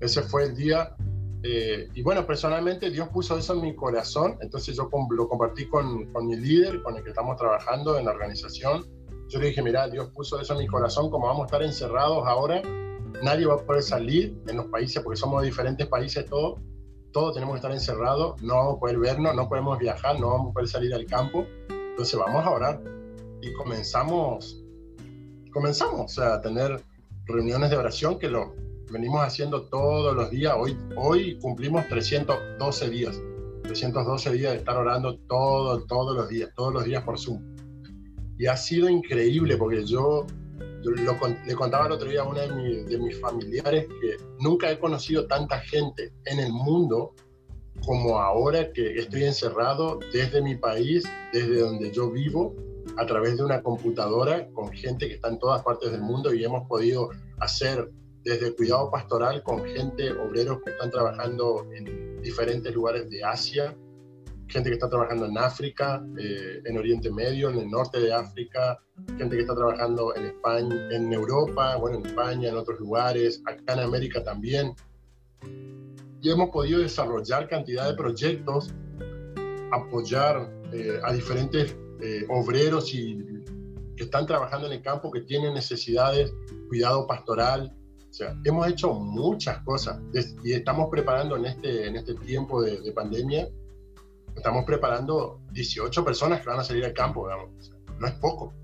Ese fue el día, eh, y bueno, personalmente Dios puso eso en mi corazón, entonces yo lo compartí con, con mi líder, con el que estamos trabajando en la organización. Yo le dije, mira, Dios puso eso en mi corazón, como vamos a estar encerrados ahora, nadie va a poder salir en los países, porque somos de diferentes países todos todos tenemos que estar encerrados, no vamos a poder vernos, no podemos viajar, no vamos a poder salir al campo. Entonces vamos a orar. Y comenzamos, comenzamos a tener reuniones de oración que lo venimos haciendo todos los días. Hoy, hoy cumplimos 312 días. 312 días de estar orando todos, todos los días, todos los días por Zoom. Y ha sido increíble porque yo le contaba el otro día a una de, mis familiares que nunca he conocido tanta gente en el mundo como ahora que estoy encerrado desde mi país, desde donde yo vivo, a través de una computadora con gente que está en todas partes del mundo y hemos podido hacer desde cuidado pastoral con gente, obreros que están trabajando en diferentes lugares de Asia, gente que está trabajando en África, eh, en Oriente Medio, en el norte de África, gente que está trabajando en España, en Europa, bueno, en España, en otros lugares, acá en América también. Y hemos podido desarrollar cantidad de proyectos, apoyar eh, a diferentes eh, obreros y que están trabajando en el campo, que tienen necesidades, cuidado pastoral. O sea, hemos hecho muchas cosas y estamos preparando en este, en este tiempo de, de pandemia estamos preparando 18 personas que van a salir al campo, no es poco,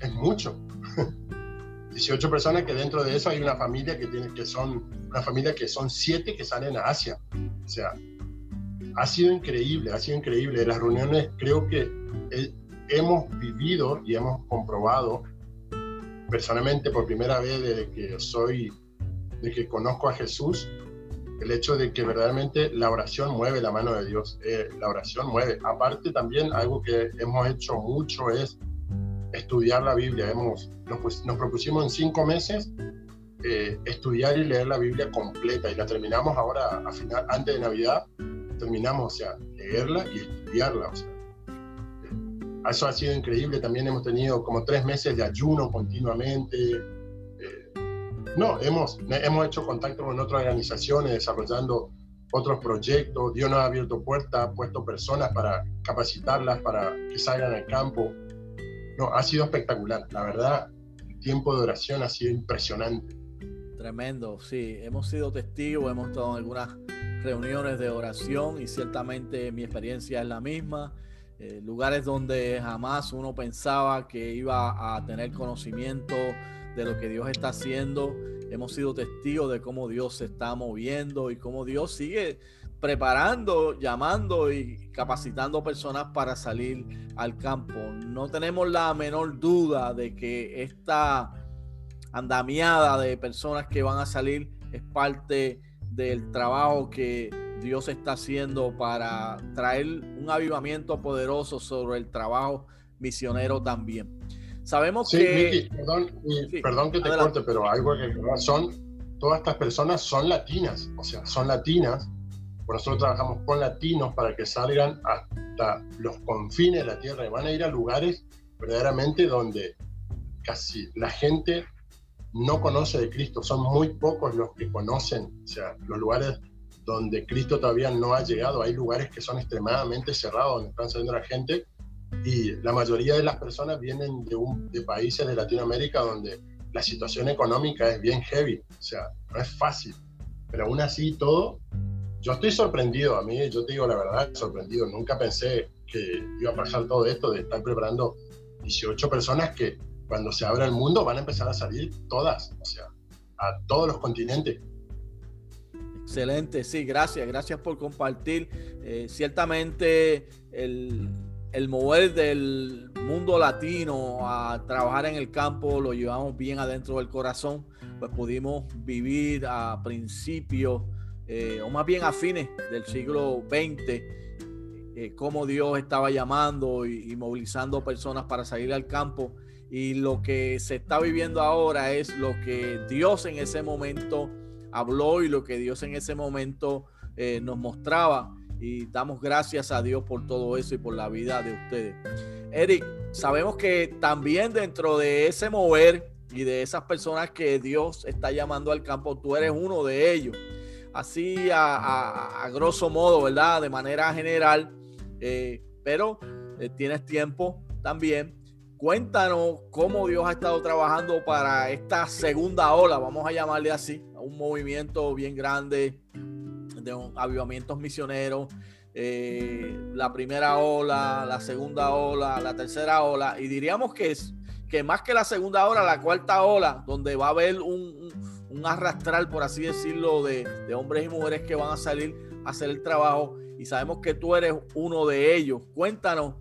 es mucho. 18 personas que dentro de eso hay una familia que tiene que son una familia que son siete que salen a Asia. O sea, ha sido increíble, ha sido increíble. Las reuniones creo que hemos vivido y hemos comprobado personalmente por primera vez desde que soy, de que conozco a Jesús, el hecho de que verdaderamente la oración mueve la mano de Dios, eh, la oración mueve. Aparte también algo que hemos hecho mucho es estudiar la Biblia. Hemos, nos, nos propusimos en cinco meses eh, estudiar y leer la Biblia completa y la terminamos ahora a final, antes de Navidad, terminamos, o sea, leerla y estudiarla. O sea, eso ha sido increíble. También hemos tenido como tres meses de ayuno continuamente no, hemos, hemos hecho contacto con otras organizaciones desarrollando otros proyectos. Dios nos ha abierto puertas, ha puesto personas para capacitarlas, para que salgan al campo. No, ha sido espectacular. La verdad, el tiempo de oración ha sido impresionante.
Tremendo, sí. Hemos sido testigos, hemos estado en algunas reuniones de oración y ciertamente mi experiencia es la misma. Eh, lugares donde jamás uno pensaba que iba a tener conocimiento de lo que Dios está haciendo. Hemos sido testigos de cómo Dios se está moviendo y cómo Dios sigue preparando, llamando y capacitando personas para salir al campo. No tenemos la menor duda de que esta andamiada de personas que van a salir es parte del trabajo que Dios está haciendo para traer un avivamiento poderoso sobre el trabajo misionero también. Sabemos que...
perdón, perdón que te corte, pero algo que son, todas estas personas son latinas, o sea, son latinas, por nosotros trabajamos con latinos para que salgan hasta los confines de la tierra y van a ir a lugares verdaderamente donde casi la gente no conoce de Cristo, son muy pocos los que conocen, o sea, los lugares donde Cristo todavía no ha llegado, hay lugares que son extremadamente cerrados, donde están saliendo la gente, y la mayoría de las personas vienen de, de países de Latinoamérica donde la situación económica es bien heavy, o sea, no es fácil, pero aún así todo, yo estoy sorprendido, a mí, yo te digo la verdad, sorprendido, nunca pensé que iba a pasar todo esto de estar preparando 18 personas que cuando se abra el mundo van a empezar a salir todas, o sea, a todos los continentes.
Excelente, sí, gracias, gracias por compartir. Eh, ciertamente el, el, mover del mundo latino a trabajar en el campo lo llevamos bien adentro del corazón, pues pudimos vivir a principios, eh, o más bien a fines del siglo XX, eh, cómo Dios estaba llamando y movilizando personas para salir al campo y lo que se está viviendo ahora es lo que Dios en ese momento habló y lo que Dios en ese momento eh, nos mostraba. Y damos gracias a Dios por todo eso y por la vida de ustedes. Eric, sabemos que también dentro de ese mover y de esas personas que Dios está llamando al campo, tú eres uno de ellos. Así a, grosso modo, ¿verdad? De manera general, eh, pero eh, tienes tiempo también Cuéntanos cómo Dios ha estado trabajando para esta segunda ola, vamos a llamarle así, un movimiento bien grande de avivamientos misioneros. Eh, la primera ola, la segunda ola, la tercera ola, y diríamos que es que más que la segunda ola, la cuarta ola, donde va a haber un, un, arrastrar, por así decirlo, de, de, hombres y mujeres que van a salir a hacer el trabajo, y sabemos que tú eres uno de ellos. Cuéntanos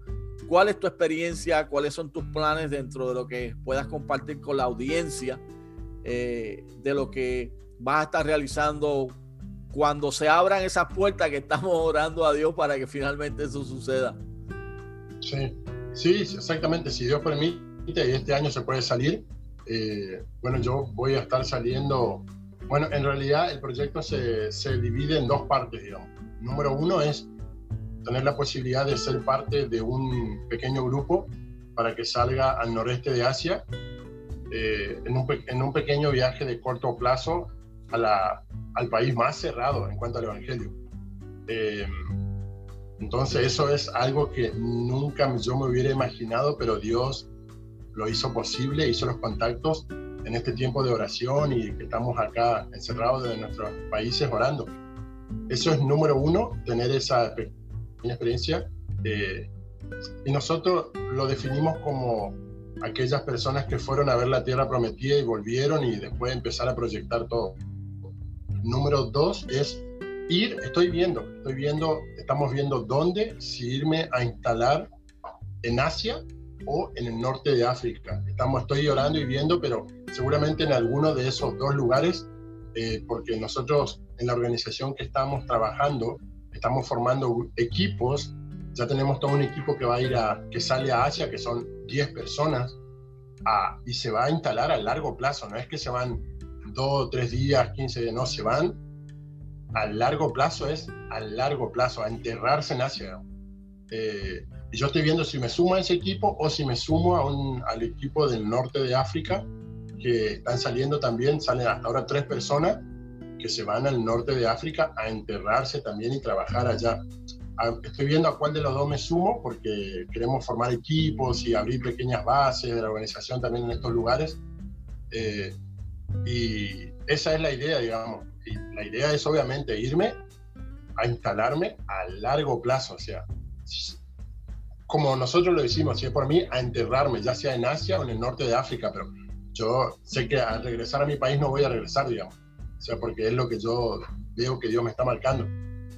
¿Cuál es tu experiencia? ¿Cuáles son tus planes dentro de lo que puedas compartir con la audiencia? Eh, de lo que vas a estar realizando cuando se abran esas puertas que estamos orando a Dios para que finalmente eso suceda.
Sí, sí, exactamente. Si Dios permite y este año se puede salir, eh, bueno, yo voy a estar saliendo. Bueno, en realidad el proyecto se, se divide en dos partes, digamos. Número uno es tener la posibilidad de ser parte de un pequeño grupo para que salga al noreste de Asia eh, en, un, en, un, pequeño viaje de corto plazo a la, al país más cerrado en cuanto al Evangelio. Eh, entonces eso es algo que nunca yo me hubiera imaginado, pero Dios lo hizo posible, hizo los contactos en este tiempo de oración y que estamos acá encerrados en nuestros países orando. Eso es número uno, tener esa mi experiencia. Eh, y nosotros lo definimos como aquellas personas que fueron a ver la tierra prometida y volvieron y después empezar a proyectar todo. Número dos es ir, estoy viendo, estoy viendo, estamos viendo dónde, si irme a instalar en Asia o en el norte de África. Estamos, estoy orando y viendo, pero seguramente en alguno de esos dos lugares, eh, porque nosotros en la organización que estamos trabajando, estamos formando equipos, ya tenemos todo un equipo que va a ir a, que sale a Asia, que son 10 personas, y se va a instalar a largo plazo, no es que se van dos, tres días, 15 días, no, se van a largo plazo, es a largo plazo, a enterrarse en Asia. Eh, y yo estoy viendo si me sumo a ese equipo o si me sumo a un, al equipo del norte de África, que están saliendo también, salen hasta ahora tres personas, que se van al norte de África a enterrarse también y trabajar allá. Ah, estoy viendo a cuál de los dos me sumo porque queremos formar equipos y abrir pequeñas bases de la organización también en estos lugares. Eh, y esa es la idea, digamos. Y la idea es obviamente irme a instalarme a largo plazo, o sea, como nosotros lo decimos, si es por mí, a enterrarme, ya sea en Asia o en el norte de África, pero yo sé que al regresar a mi país no voy a regresar, digamos o sea, porque es lo que yo veo que Dios me está marcando.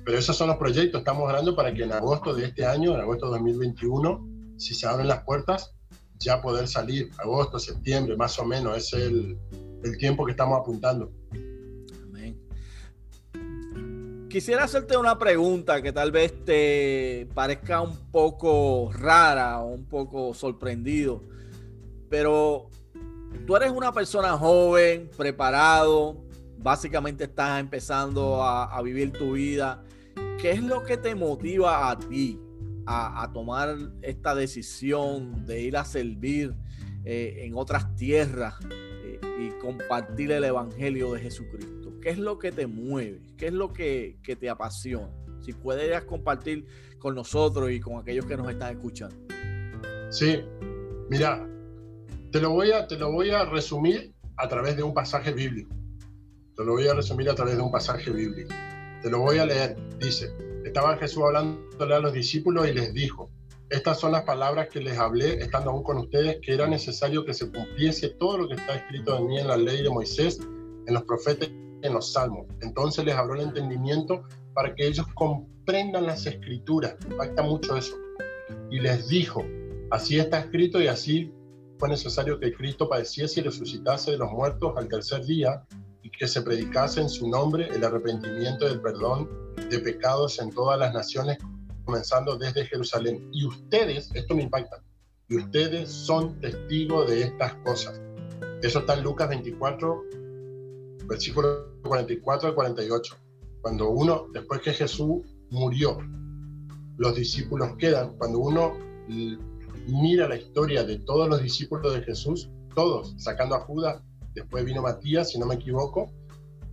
Pero esos son los proyectos, estamos orando para que en agosto de este año, en agosto de 2021, si se abren las puertas, ya poder salir, agosto, septiembre, más o menos, es el, el tiempo que estamos apuntando. Amén.
Quisiera hacerte una pregunta que tal vez te parezca un poco rara o un poco sorprendido. pero tú eres una persona joven, preparado, básicamente estás empezando a, vivir tu vida. ¿Qué es lo que te motiva a ti a, tomar esta decisión de ir a servir eh, en otras tierras eh, y compartir el Evangelio de Jesucristo? ¿Qué es lo que te mueve? ¿Qué es lo que, que te apasiona? Si puedes compartir con nosotros y con aquellos que nos están escuchando.
Sí, mira, te lo voy a, te lo voy a resumir a través de un pasaje bíblico. Te lo voy a resumir a través de un pasaje bíblico. Te lo voy a leer. Dice, estaba Jesús hablándole a los discípulos y les dijo, estas son las palabras que les hablé estando aún con ustedes, que era necesario que se cumpliese todo lo que está escrito en mí en la ley de Moisés, en los profetas y en los salmos. Entonces les abrió el entendimiento para que ellos comprendan las escrituras. Impacta mucho eso. Y les dijo, así está escrito y así fue necesario que Cristo padeciese y resucitase de los muertos al tercer día y que se predicase en su nombre el arrepentimiento y el perdón de pecados en todas las naciones, comenzando desde Jerusalén. Y ustedes, esto me impacta, y ustedes son testigos de estas cosas. Eso está en Lucas 24, versículo 44 al 48. Cuando uno, después que Jesús murió, los discípulos quedan, cuando uno mira la historia de todos los discípulos de Jesús, todos, sacando a Judas, después vino Matías, si no me equivoco,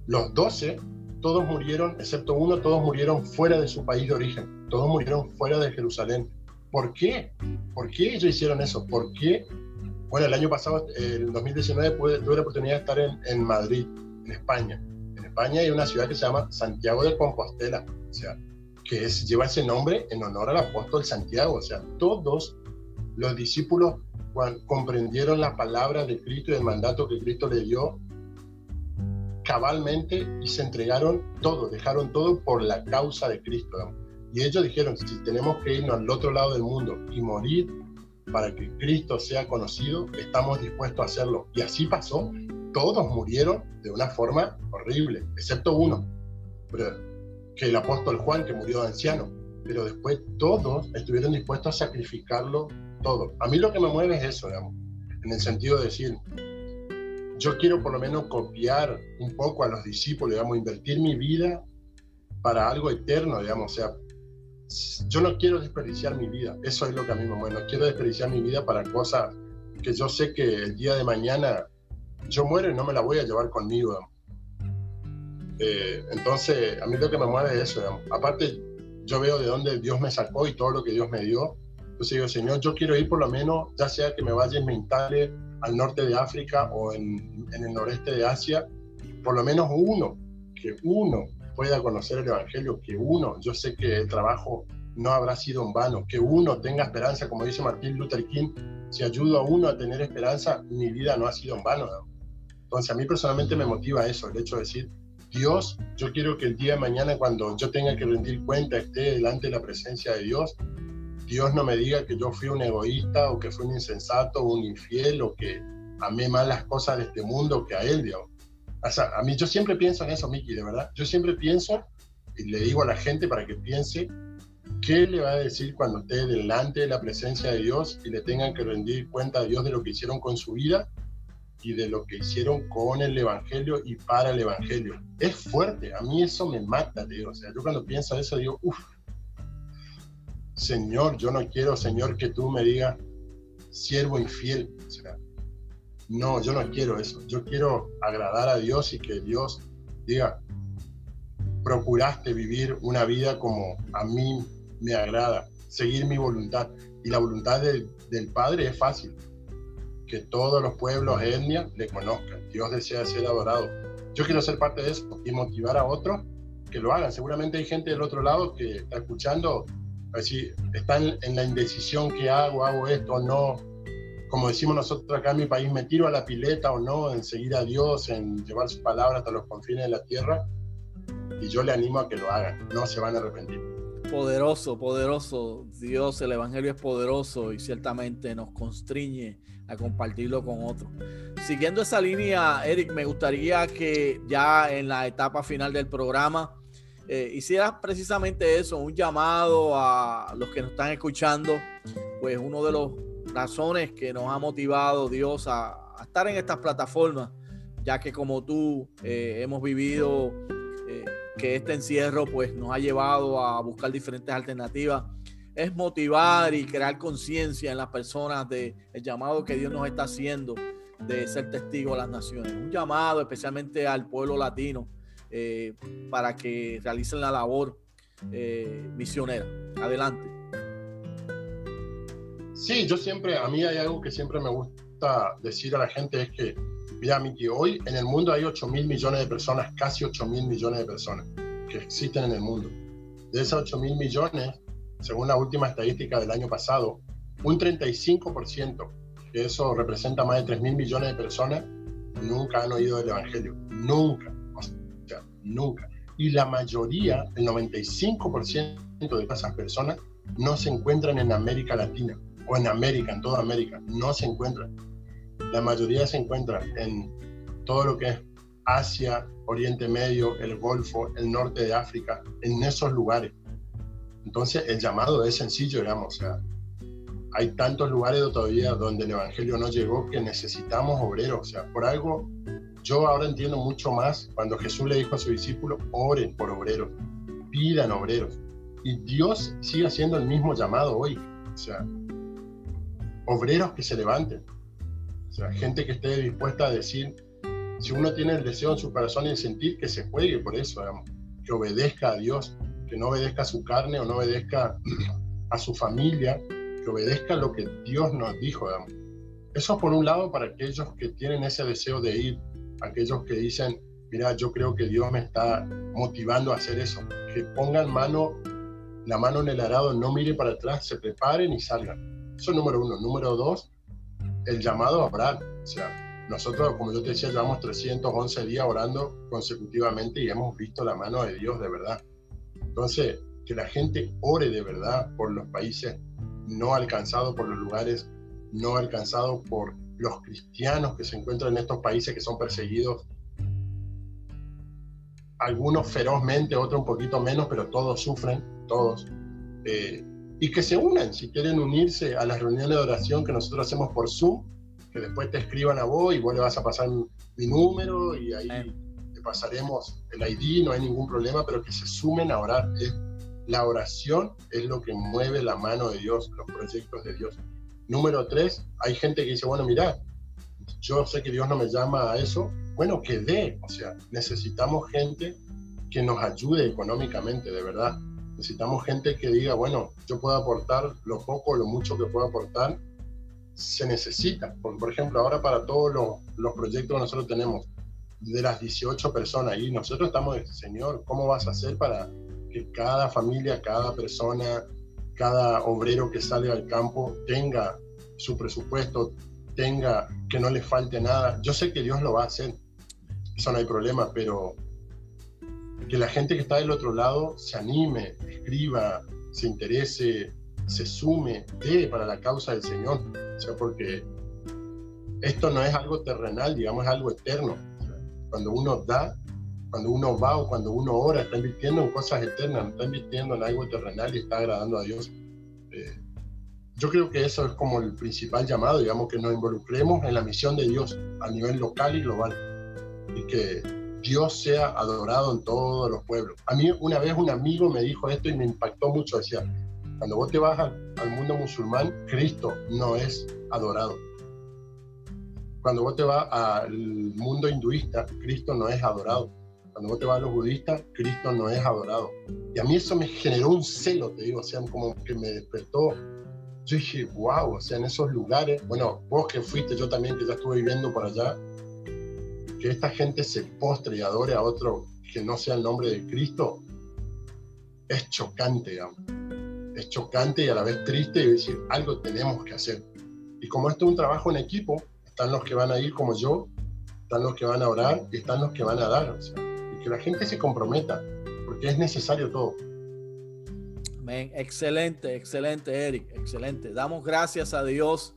los doce, todos murieron, excepto uno, todos murieron fuera de su país de origen, todos murieron fuera de Jerusalén. ¿Por qué? ¿Por qué ellos hicieron eso? ¿Por qué? Bueno, el año pasado, en 2019, tuve la oportunidad de estar en, en Madrid, en España. En España hay una ciudad que se llama Santiago de Compostela, o sea, que es, lleva ese nombre en honor al apóstol Santiago. O sea, todos los discípulos comprendieron la palabra de Cristo y el mandato que Cristo le dio cabalmente y se entregaron todo, dejaron todo por la causa de Cristo. Y ellos dijeron, si tenemos que irnos al otro lado del mundo y morir para que Cristo sea conocido, estamos dispuestos a hacerlo. Y así pasó. Todos murieron de una forma horrible, excepto uno, que el apóstol Juan, que murió de anciano. Pero después todos estuvieron dispuestos a sacrificarlo todo. A mí lo que me mueve es eso, digamos, en el sentido de decir, yo quiero por lo menos copiar un poco a los discípulos, digamos, invertir mi vida para algo eterno, digamos, o sea, yo no quiero desperdiciar mi vida, eso es lo que a mí me mueve, no quiero desperdiciar mi vida para cosas que yo sé que el día de mañana yo muero y no me la voy a llevar conmigo. Eh, entonces, a mí lo que me mueve es eso, digamos. aparte yo veo de dónde Dios me sacó y todo lo que Dios me dio, entonces digo, Señor, yo quiero ir por lo menos, ya sea que me vaya en Mentale al norte de África o en, en el noreste de Asia, por lo menos uno, que uno pueda conocer el Evangelio, que uno, yo sé que el trabajo no habrá sido en vano, que uno tenga esperanza, como dice Martín Luther King, si ayudo a uno a tener esperanza, mi vida no ha sido en vano. Entonces a mí personalmente me motiva eso, el hecho de decir, Dios, yo quiero que el día de mañana cuando yo tenga que rendir cuenta, esté delante de la presencia de Dios, Dios no me diga que yo fui un egoísta o que fui un insensato o un infiel o que amé más las cosas de este mundo que a Él, Dios. O sea, a mí yo siempre pienso en eso, Miki, de verdad. Yo siempre pienso y le digo a la gente para que piense qué le va a decir cuando esté delante de la presencia de Dios y le tengan que rendir cuenta a Dios de lo que hicieron con su vida y de lo que hicieron con el Evangelio y para el Evangelio. Es fuerte, a mí eso me mata, Dios. O sea, yo cuando pienso eso digo, uff, Señor, yo no quiero, Señor, que tú me digas siervo infiel. no, yo no quiero eso. Yo quiero agradar a Dios y que Dios diga, procuraste vivir una vida como a mí me agrada, seguir mi voluntad. Y la voluntad del Padre es fácil, que todos los pueblos, etnias, le conozcan. Dios desea ser adorado. Yo quiero ser parte de eso y motivar a otros que lo hagan. Seguramente hay gente del otro lado que está escuchando Así, están en la indecisión que hago, hago esto o no. Como decimos nosotros acá en mi país, me tiro a la pileta o no, en seguir a Dios, en llevar su palabra hasta los confines de la tierra. Y yo le animo a que lo hagan, no se van a arrepentir.
Poderoso, poderoso. Dios, el Evangelio es poderoso y ciertamente nos constriñe a compartirlo con otros. Siguiendo esa línea, Eric, me gustaría que ya en la etapa final del programa eh, hicieras precisamente eso, un llamado a los que nos están escuchando, pues uno de los razones que nos ha motivado Dios a, estar en estas plataformas, ya que como tú eh, hemos vivido eh, que este encierro pues nos ha llevado a buscar diferentes alternativas, es motivar y crear conciencia en las personas de el llamado que Dios nos está haciendo de ser testigo a las naciones. Un llamado especialmente al pueblo latino eh, para que realicen la labor misionera. Adelante.
Sí, yo siempre, a mí hay algo que siempre me gusta decir a la gente, es que, mira, Miki, hoy en el mundo hay 8 mil millones de personas, casi 8 mil millones de personas que existen en el mundo. De esas 8 mil millones, según la última estadística del año pasado, un 35%, que eso representa más de 3 mil millones de personas, nunca han oído del Evangelio. Nunca. Nunca. Y la mayoría, el 95% de esas personas, no se encuentran en América Latina o en América, en toda América, no se encuentran. La mayoría se encuentran en todo lo que es Asia, Oriente Medio, el Golfo, el norte de África, en esos lugares. Entonces el llamado es sencillo, digamos, o sea, hay tantos lugares todavía donde el Evangelio no llegó que necesitamos obreros, o sea, por algo yo ahora entiendo mucho más cuando Jesús le dijo a sus discípulos, oren por obreros, pidan obreros. Y Dios sigue haciendo el mismo llamado hoy. O sea, obreros que se levanten. O sea, gente que esté dispuesta a decir, si uno tiene el deseo en su corazón y el sentir, que se juegue por eso, que obedezca a Dios, que no obedezca a su carne o no obedezca a su familia, que obedezca lo que Dios nos dijo. Digamos. Eso por un lado para aquellos que tienen ese deseo de ir, aquellos que dicen, mira, yo creo que Dios me está motivando a hacer eso, que pongan mano, la mano en el arado, no mire para atrás, se preparen y salgan eso es número uno. Número dos, el llamado a orar. O sea, nosotros, como yo te decía, llevamos 311 días orando consecutivamente y hemos visto la mano de Dios de verdad. Entonces, que la gente ore de verdad por los países no alcanzados, por los lugares no alcanzados, por los cristianos que se encuentran en estos países que son perseguidos, algunos ferozmente, otros un poquito menos, pero todos sufren, todos. Eh, y que se unan si quieren unirse a las reuniones de oración que nosotros hacemos por Zoom, que después te escriban a vos y vos le vas a pasar mi número y ahí te pasaremos el ID, no hay ningún problema, pero que se sumen a orar. la oración es lo que mueve la mano de Dios, los proyectos de Dios. Número tres, hay gente que dice, bueno, mira, yo sé que Dios no me llama a eso. Bueno, que dé, o sea, necesitamos gente que nos ayude económicamente, de verdad Necesitamos gente que diga, bueno, yo puedo aportar lo poco, lo mucho que puedo aportar, se necesita. Por, por ejemplo, ahora para todos los, los proyectos que nosotros tenemos, de las 18 personas, y nosotros estamos, Señor, ¿cómo vas a hacer para que cada familia, cada persona, cada obrero que sale al campo tenga su presupuesto, tenga que no le falte nada? Yo sé que Dios lo va a hacer, eso no hay problema, pero que la gente que está del otro lado se anime, escriba, se interese, se sume, dé para la causa del Señor. O sea, porque esto no es algo terrenal, digamos, es algo eterno. cuando uno da, cuando uno va o cuando uno ora, está invirtiendo en cosas eternas, está invirtiendo en algo terrenal y está agradando a Dios. Eh, yo creo que eso es como el principal llamado, digamos, que nos involucremos en la misión de Dios a nivel local y global. Y que Dios sea adorado en todos los pueblos. A mí una vez un amigo me dijo esto y me impactó mucho. Decía, cuando vos te vas al, mundo musulmán, Cristo no es adorado. Cuando vos te vas al mundo hinduista, Cristo no es adorado. Cuando vos te vas a los budistas, Cristo no es adorado. Y a mí eso me generó un celo, te digo, o sea, como que me despertó. Yo dije, wow, o sea, en esos lugares, bueno, vos que fuiste, yo también que ya estuve viviendo por allá, que esta gente se postre y adore a otro que no sea el nombre de Cristo, es chocante, digamos. Es chocante y a la vez triste y decir, algo tenemos que hacer. Y como esto es un trabajo en equipo, están los que van a ir como yo, están los que van a orar y están los que van a dar. O sea, que la gente se comprometa, porque es necesario todo.
Excelente, excelente, Eric, excelente. Damos gracias a Dios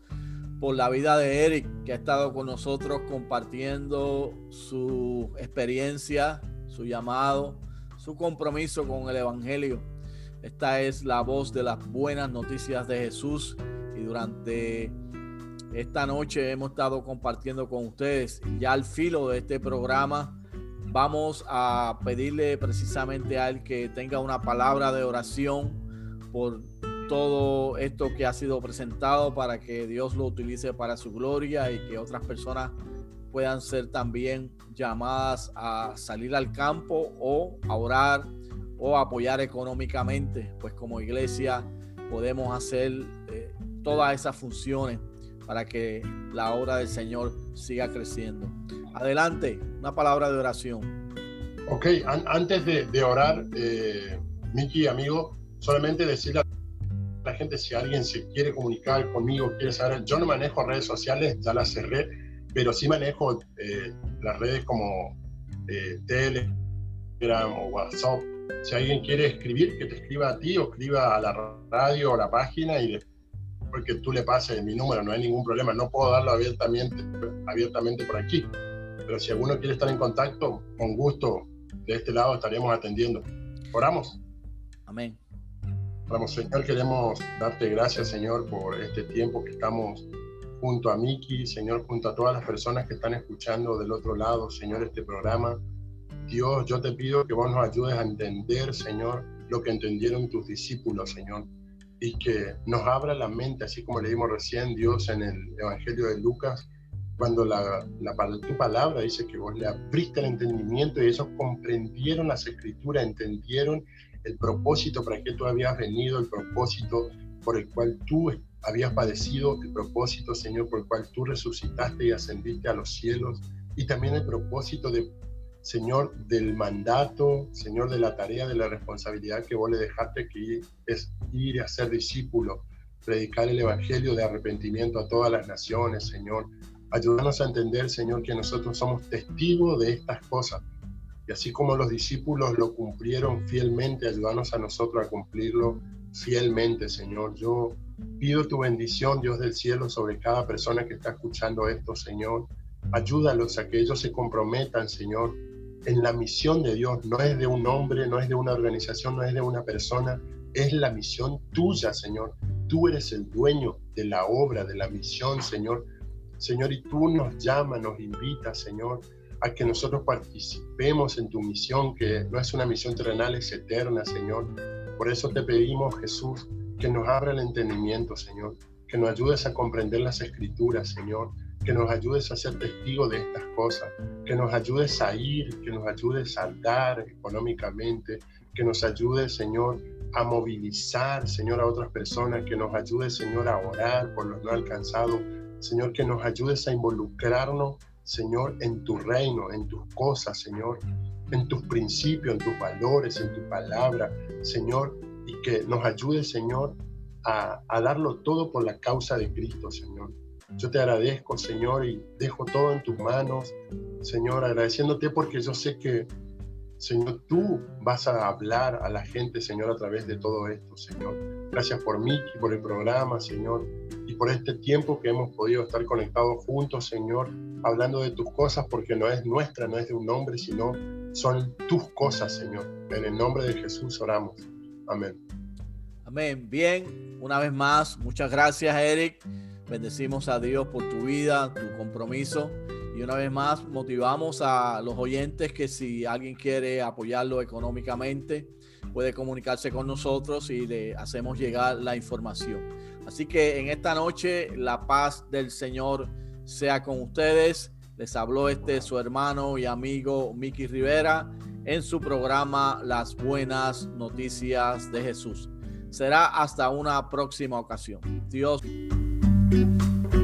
por la vida de Eric, que ha estado con nosotros compartiendo su experiencia, su llamado, su compromiso con el Evangelio. Esta es la voz de las buenas noticias de Jesús y durante Esta noche hemos estado compartiendo con ustedes ya al filo de este programa. Vamos a pedirle precisamente a él que tenga una palabra de oración por todo esto que ha sido presentado para que Dios lo utilice para su gloria y que otras personas puedan ser también llamadas a salir al campo o a orar o apoyar económicamente, pues como iglesia podemos hacer eh, todas esas funciones para que la obra del Señor siga creciendo. Adelante, una palabra de oración.
Ok, antes de, orar, eh, Miki, amigo, solamente decirle a la gente si alguien se quiere comunicar conmigo, quiere saber, yo no manejo redes sociales, ya las cerré, pero sí manejo eh, las redes como eh, Telegram o WhatsApp. Si alguien quiere escribir, que te escriba a ti o escriba a la radio o la página y porque tú le pases mi número, no hay ningún problema. No puedo darlo abiertamente, abiertamente por aquí. Pero si alguno quiere estar en contacto, con gusto, de este lado estaríamos atendiendo. Oramos.
Amén.
Oramos, Señor, queremos darte gracias, Señor, por este tiempo que estamos junto a Miki, Señor, junto a todas las personas que están escuchando del otro lado, Señor, este programa. Dios, yo te pido que vos nos ayudes a entender, Señor, lo que entendieron tus discípulos, Señor, y que nos abra la mente, así como leímos recién Dios en el Evangelio de Lucas, cuando la, la, tu palabra dice que vos le abriste el entendimiento y ellos comprendieron las escrituras, entendieron el propósito para que tú habías venido, el propósito por el cual tú habías padecido, el propósito, Señor, por el cual tú resucitaste y ascendiste a los cielos, y también el propósito de, Señor, del mandato, Señor, de la tarea, de la responsabilidad que vos le dejaste que es ir a ser discípulo, predicar el Evangelio de arrepentimiento a todas las naciones, Señor. Ayúdanos a entender, Señor, que nosotros somos testigos de estas cosas. Y así como los discípulos lo cumplieron fielmente, ayúdanos a nosotros a cumplirlo fielmente, Señor. Yo pido tu bendición, Dios del cielo, sobre cada persona que está escuchando esto, Señor. Ayúdalos a que ellos se comprometan, Señor, en la misión de Dios. No es de un hombre, no es de una organización, no es de una persona, es la misión tuya, Señor. Tú eres el dueño de la obra, de la misión, Señor. Señor, y tú nos llamas, nos invitas, Señor, a que nosotros participemos en tu misión, que no es una misión terrenal, es eterna, Señor. Por eso te pedimos, Jesús, que nos abra el entendimiento, Señor, que nos ayudes a comprender las escrituras, Señor, que nos ayudes a ser testigos de estas cosas, que nos ayudes a ir, que nos ayudes a dar económicamente, que nos ayudes, Señor, a movilizar, Señor, a otras personas, que nos ayudes, Señor, a orar por los no alcanzados, Señor, que nos ayudes a involucrarnos, Señor, en tu reino, en tus cosas, Señor, en tus principios, en tus valores, en tu palabra, Señor, y que nos ayude, Señor, a, darlo todo por la causa de Cristo, Señor. Yo te agradezco, Señor, y dejo todo en tus manos, Señor, agradeciéndote porque yo sé que, Señor, tú vas a hablar a la gente, Señor, a través de todo esto, Señor. Gracias por mí y por el programa, Señor, y por este tiempo que hemos podido estar conectados juntos, Señor, hablando de tus cosas, porque no es nuestra, no es de un hombre, sino son tus cosas, Señor. En el nombre de Jesús oramos. Amén.
Amén. Bien, una vez más, muchas gracias, Eric. Bendecimos a Dios por tu vida, tu compromiso. Y una vez más, motivamos a los oyentes que si alguien quiere apoyarlo económicamente, puede comunicarse con nosotros y le hacemos llegar la información. Así que en esta noche, la paz del Señor sea con ustedes. Les habló este su hermano y amigo Miki Rivera en su programa Las Buenas Noticias de Jesús. Será hasta una próxima ocasión. Dios. Música